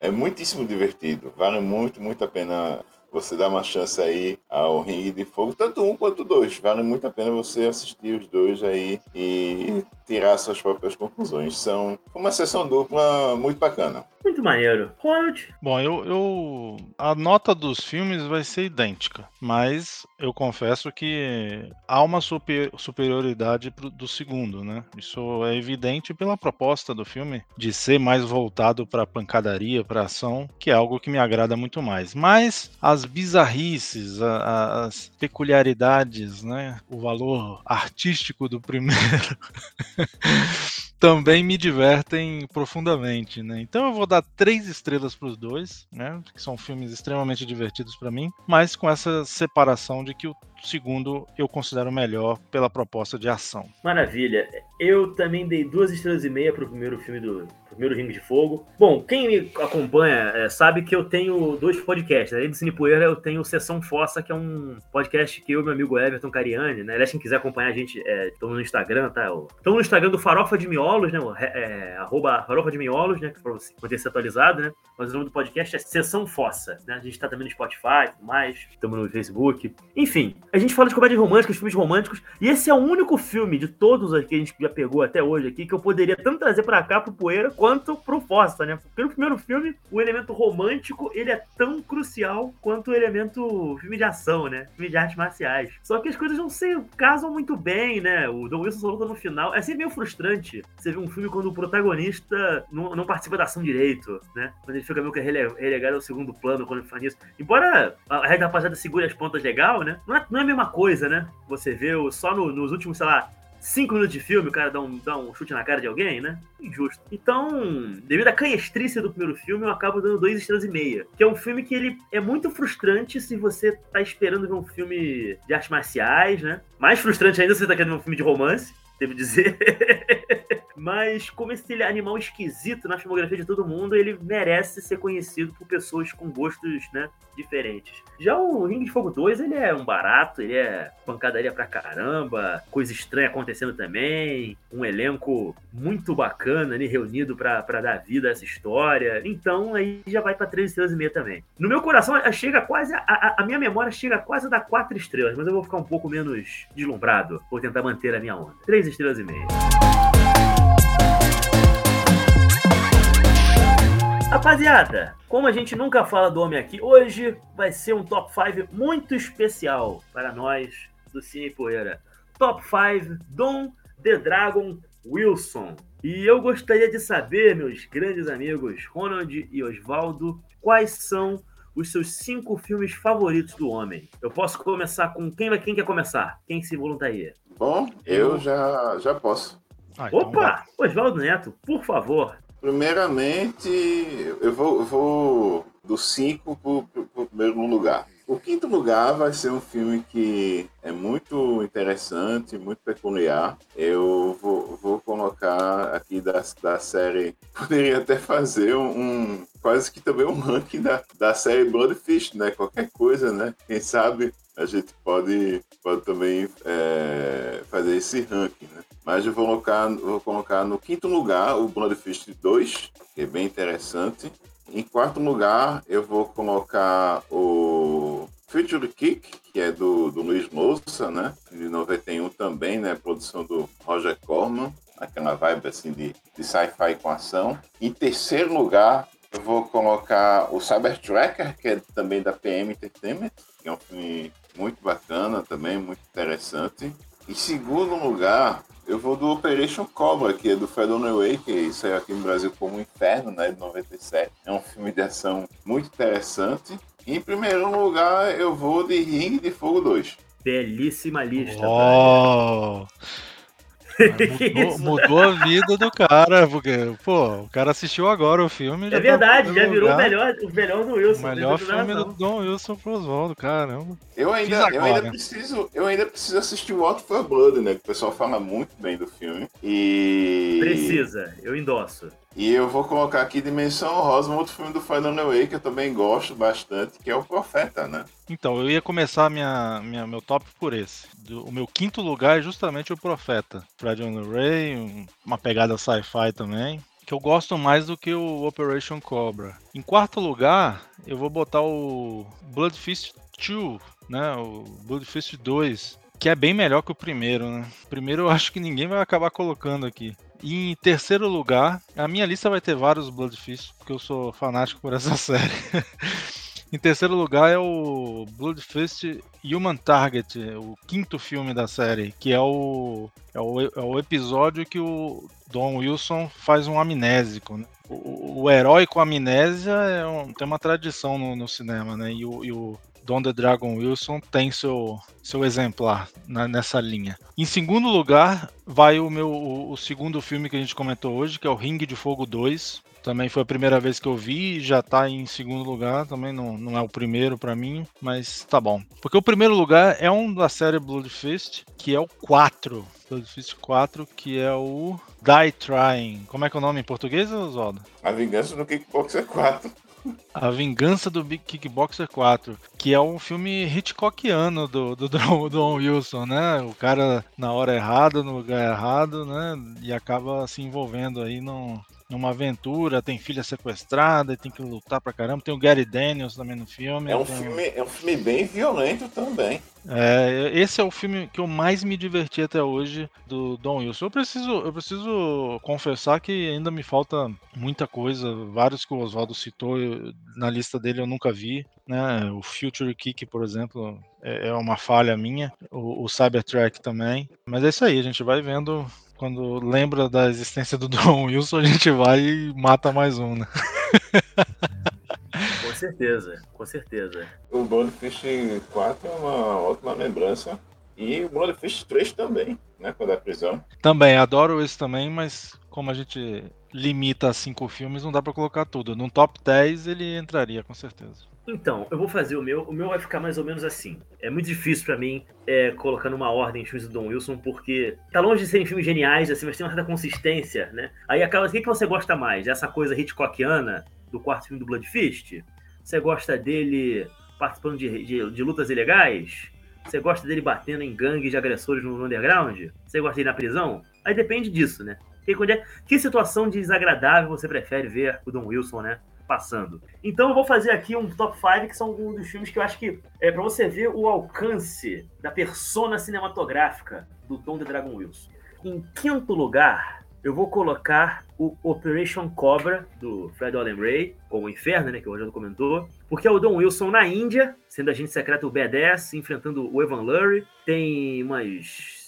é muitíssimo divertido, vale muito, muito a pena você dar uma chance aí ao Ringue de Fogo, tanto um quanto dois. Vale muito a pena você assistir os dois aí e tirar suas próprias conclusões. São uma sessão dupla muito bacana. Muito maneiro. Ronald? Bom, eu, eu. A nota dos filmes vai ser idêntica, mas eu confesso que há uma super, superioridade pro, do segundo, né? Isso é evidente pela proposta do filme de ser mais voltado para pancadaria, para ação, que é algo que me agrada muito mais. Mas as bizarrices, a, as peculiaridades, né? O valor artístico do primeiro. (laughs) também me divertem profundamente, né? Então eu vou dar três estrelas para os dois, né? Que são filmes extremamente divertidos para mim, mas com essa separação de que o segundo eu considero melhor pela proposta de ação. Maravilha. Eu também dei duas estrelas e meia para o primeiro filme do primeiro Ringue de Fogo. Bom, quem me acompanha é, sabe que eu tenho dois podcasts. Além do Cine Poeira, eu tenho Sessão Fossa, que é um podcast que eu e meu amigo Everton Cariani, né? Aliás, quem quiser acompanhar a gente, estamos é, no Instagram, tá? Estamos no Instagram do Farofa de Miolos, né? É, arroba Farofa de Miolos, né? Para você poder ser atualizado, né? Mas o nome do podcast é Sessão Fossa, né? A gente está também no Spotify e tudo mais. Estamos no Facebook. Enfim, a gente fala de comédias românticas, filmes românticos, e esse é o único filme de todos os que a gente já pegou até hoje aqui que eu poderia tanto trazer para cá pro Poeira quanto pro Fossa, né? Porque no primeiro filme, o elemento romântico, ele é tão crucial quanto o elemento filme de ação, né? Filme de artes marciais. Só que as coisas não se casam muito bem, né? O Don Wilson só no final. É sempre meio frustrante você ver um filme quando o protagonista não, não participa da ação direito, né? Quando ele fica meio que relegado ao segundo plano quando ele faz isso. Embora a Red Rapaziada segure as pontas legal, né? Não é, não é a mesma coisa coisa, né? Você vê só no, nos últimos, sei lá, cinco minutos de filme o cara dá um, dá um chute na cara de alguém, né? Injusto. Então, devido à canhestrícia do primeiro filme, eu acabo dando dois estrelas e meia. Que é um filme que ele é muito frustrante se você tá esperando ver um filme de artes marciais, né? Mais frustrante ainda se você tá querendo ver um filme de romance, devo dizer. (laughs) Mas como esse animal esquisito na filmografia de todo mundo, ele merece ser conhecido por pessoas com gostos, né, diferentes. Já o Ring de Fogo 2, ele é um barato, ele é pancadaria pra caramba, coisa estranha acontecendo também, um elenco muito bacana ali reunido pra dar vida a essa história. Então aí já vai pra 3 estrelas e meia também. No meu coração, chega quase, a, a minha memória chega quase a dar 4 estrelas, mas eu vou ficar um pouco menos deslumbrado, vou tentar manter a minha onda. 3 estrelas e meia. Rapaziada, como a gente nunca fala do homem aqui, hoje vai ser um top 5 muito especial para nós do Cine Poeira. Top 5 Dom The Dragon Wilson. E eu gostaria de saber, meus grandes amigos Ronald e Osvaldo, quais são os seus cinco filmes favoritos do homem. Eu posso começar com quem, quem quer começar? Quem se voluntaria? Bom, eu já, já posso. Ah, então Opa! Osvaldo Neto, por favor. Primeiramente, eu vou, eu vou do 5 para o primeiro lugar. O quinto lugar vai ser um filme que é muito interessante, muito peculiar. Eu vou, vou colocar aqui da, da série. (laughs) Poderia até fazer um, quase que também um ranking da, da série Bloodfish, né? Qualquer coisa, né? Quem sabe a gente pode, pode também é, fazer esse ranking, né? Mas eu vou colocar, vou colocar no quinto lugar o Bloodfist 2, que é bem interessante. Em quarto lugar, eu vou colocar o Future Kick, que é do, do Luiz Moça, né? De 91 também, né? Produção do Roger Corman, aquela vibe assim de, de sci-fi com ação. Em terceiro lugar, eu vou colocar o Cybertracker, que é também da PM Entertainment, que é um filme muito bacana também, muito interessante. Em segundo lugar, eu vou do Operation Cobra, que é do Fred Way, que saiu aqui no Brasil como Inferno, né, de 97. É um filme de ação muito interessante. E, em primeiro lugar, eu vou de Ring de Fogo 2. Belíssima lista. Oh. Mudou, mudou, a vida do cara, porque, pô, o cara assistiu agora o filme. É tá verdade, já virou o melhor, o melhor do Wilson. O melhor filme do Dom Wilson pro Oswaldo, caramba. Eu ainda, eu ainda, preciso, eu ainda preciso assistir o What for Blood, né? Que o pessoal fala muito bem do filme. E. Precisa, eu endosso. E eu vou colocar aqui Dimensão Rosa, um outro filme do Final Way que eu também gosto bastante, que é O Profeta, né? Então, eu ia começar minha, minha, meu top por esse. Do, o meu quinto lugar é justamente O Profeta. Fred Ray, um, uma pegada sci-fi também, que eu gosto mais do que o Operation Cobra. Em quarto lugar, eu vou botar o Blood Fist 2, né? O Blood Fist 2, que é bem melhor que o primeiro, né? Primeiro eu acho que ninguém vai acabar colocando aqui. E em terceiro lugar, a minha lista vai ter vários Bloodfist, porque eu sou fanático por essa (laughs) série. em terceiro lugar é o Bloodfist Human Target, o quinto filme da série, que é o, é o, é o episódio que o Don Wilson faz um amnésico. Né? O, o, herói com amnésia é um, tem uma tradição no, no cinema, né? E o, e o Don the Dragon Wilson tem seu, seu exemplar na, nessa linha. Em segundo lugar, vai o meu o, o, segundo filme que a gente comentou hoje, que é o Ring de Fogo 2. Também foi a primeira vez que eu vi, já tá em segundo lugar, também não, não é o primeiro para mim, mas tá bom. Porque o primeiro lugar é um da série Blood Fist, que é o 4. Blood Fist 4, que é o Die Trying. Como é que é o nome em português, Oswaldo? A Vingança do Kickboxer 4. A Vingança do Big Kickboxer 4, que é um filme Hitchcockiano do, do, (laughs) do Don Wilson, né? O cara na hora errada, no lugar errado, né? E acaba se envolvendo aí num, numa aventura, tem filha sequestrada e tem que lutar pra caramba. Tem o Gary Daniels também no filme. É um, tem... filme, é um filme bem violento também. É, esse é o filme que eu mais me diverti até hoje do Don Wilson. Eu preciso, eu preciso confessar que ainda me falta muita coisa. Vários que o Oswaldo citou eu, na lista dele eu nunca vi. Né? O Future Kick, por exemplo, é, é uma falha minha. O, o Cybertrack também. Mas é isso aí, a gente vai vendo quando lembra da existência do (laughs) Don Wilson, a gente vai e mata mais um, né? com certeza, com certeza. O Bloodfish 4 é uma ótima lembrança. E o Bloodfish 3 também, né? Quando é prisão. Também, adoro esse também, mas como a gente limita a cinco filmes, não dá para colocar tudo. No top 10 ele entraria, com certeza. Então, eu vou fazer o meu. O meu vai ficar mais ou menos assim. É muito difícil para mim é, colocar numa ordem os filmes do Don Wilson, porque tá longe de serem filmes geniais, assim, mas tem uma certa consistência, né? Aí acaba. O que, você gosta mais? Essa coisa Hitchcockiana do quarto filme do Blood Fist? Você gosta dele participando de, de, de lutas ilegais? Você gosta dele batendo em gangues de agressores no, underground? Você gosta dele na prisão? Aí depende disso, né? É, que situação desagradável você prefere ver o Don Wilson, né? Passando. Então eu vou fazer aqui um top 5 que são um dos filmes que eu acho que é para você ver o alcance da persona cinematográfica do Tom de Dragon Wilson. Em quinto lugar, eu vou colocar o Operation Cobra do Fred Allen Ray, como o Inferno, né, que o Rogério comentou, porque é o Don Wilson na Índia, sendo agente secreto B10, enfrentando o Evan Lurie. Tem umas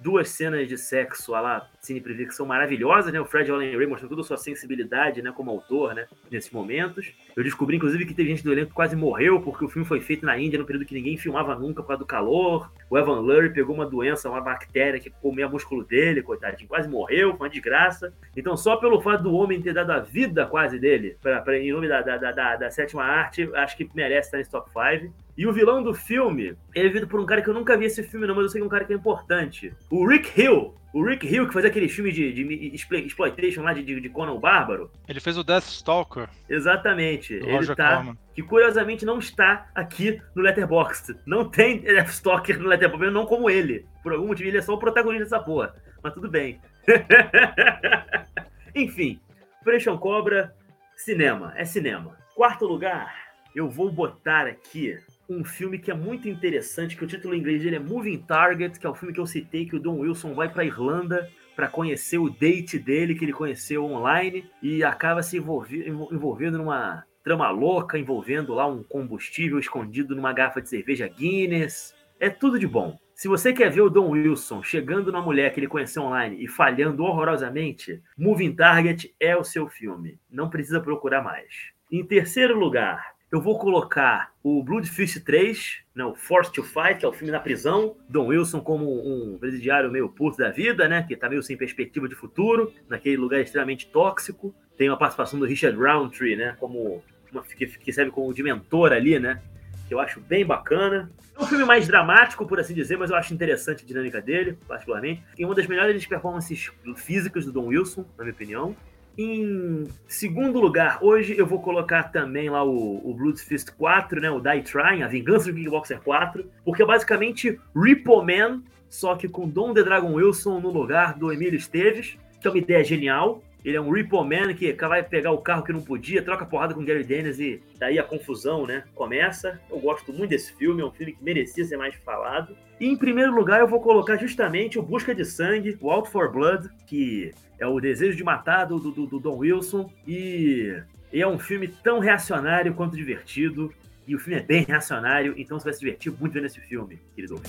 duas cenas de sexo a lá Cine Privé que são maravilhosas, né? O Fred Allen Ray mostrou toda a sua sensibilidade, né, como autor, né, nesses momentos. Eu descobri, inclusive, que teve gente do elenco que quase morreu porque o filme foi feito na Índia, no período que ninguém filmava nunca por causa do calor. O Evan Lurie pegou uma doença, uma bactéria que comia músculo dele, coitadinho, quase morreu, foi uma desgraça. Então, só pelo fato do homem ter dado a vida quase dele, pra, pra em nome da, da, da, da sétima arte, acho que merece estar nesse top 5. E o vilão do filme é vivido por um cara que eu nunca vi esse filme, não, mas eu sei que é um cara que é importante. O Rick Hill, o Rick Hill, que fazia aquele filme de, de, exploitation lá de, de, Conan o Bárbaro. Ele fez o Deathstalker. Exatamente. Ele tá. Que curiosamente não está aqui no Letterboxd. Não tem (laughs) Deathstalker no Letterboxd, não como ele. Por algum motivo, ele é só o protagonista dessa porra. Mas tudo bem. (laughs) Enfim, Operation Cobra, cinema. É cinema. Quarto lugar, eu vou botar aqui um filme que é muito interessante, que o título em inglês dele é Moving Target, que é o filme que eu citei, que o Don Wilson vai para Irlanda para conhecer o date dele, que ele conheceu online, e acaba se envolvendo numa trama louca, envolvendo lá um combustível escondido numa garrafa de cerveja Guinness. É tudo de bom. Se você quer ver o Don Wilson chegando na mulher que ele conheceu online e falhando horrorosamente, Moving Target é o seu filme. Não precisa procurar mais. Em terceiro lugar, eu vou colocar o Bloodfist 3, né, o Force to Fight, que é o filme na prisão. Don Wilson como um presidiário meio puto da vida, né? Que tá meio sem perspectiva de futuro, naquele lugar extremamente tóxico. Tem uma participação do Richard Roundtree, né? Como uma, que, que serve como de mentor ali, né? Que eu acho bem bacana. É um filme mais dramático, por assim dizer, mas eu acho interessante a dinâmica dele, particularmente. E uma das melhores performances físicas do Don Wilson, na minha opinião. Em segundo lugar, hoje eu vou colocar também lá o, o Blood Fist 4, né? O Die Trying, a Vingança do Kickboxer 4, porque é basicamente Repo Man, só que com Dom The Dragon Wilson no lugar do Emílio Esteves, que é uma ideia genial. Ele é um repo man que vai pegar o carro que não podia, troca porrada com Gary Dennis e daí a confusão, né? Começa. Eu gosto muito desse filme, é um filme que merecia ser mais falado. E em primeiro lugar eu vou colocar justamente o Busca de Sangue, o Out for Blood, que é o desejo de matar do, do, do Don Wilson. E, e é um filme tão reacionário quanto divertido. E o filme é bem reacionário, então você vai se divertir muito vendo esse filme, querido.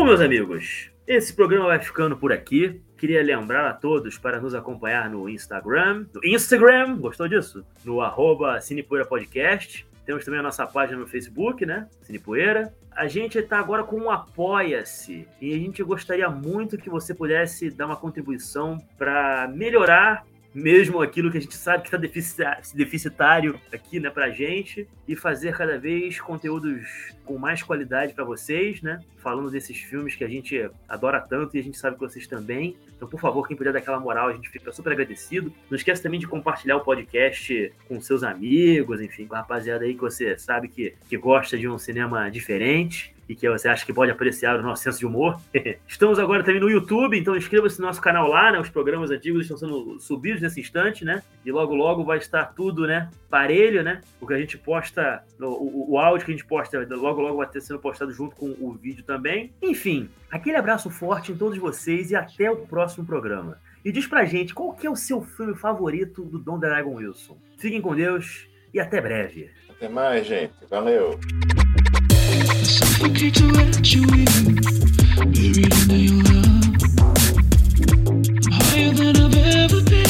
Bom, meus amigos, esse programa vai ficando por aqui. Queria lembrar a todos para nos acompanhar no Instagram. No Instagram, gostou disso? No arroba Cinepoeira Podcast. Temos também a nossa página no Facebook, né? Cinepoeira. A gente está agora com um Apoia-se e a gente gostaria muito que você pudesse dar uma contribuição para melhorar mesmo aquilo que a gente sabe que está deficitário aqui, né, pra gente, e fazer cada vez conteúdos com mais qualidade para vocês, né? Falando desses filmes que a gente adora tanto e a gente sabe que vocês também. Então, por favor, quem puder dar aquela moral, a gente fica super agradecido. Não esqueça também de compartilhar o podcast com seus amigos, enfim, com a rapaziada aí que você sabe que, que gosta de um cinema diferente e que você acha que pode apreciar o nosso senso de humor. (laughs) Estamos agora também no YouTube, então inscreva-se no nosso canal lá, né? Os programas antigos estão sendo subidos nesse instante, né? E logo, logo vai estar tudo, né? Parelho, né? O que a gente posta, o, o áudio que a gente posta, logo, logo vai ter sendo postado junto com o vídeo também. Enfim, aquele abraço forte em todos vocês e até o próximo programa. E diz pra gente qual que é o seu filme favorito do Dom Dragon Wilson. Fiquem com Deus e até breve. Até mais, gente. Valeu. Buried under your love, higher than I've ever been.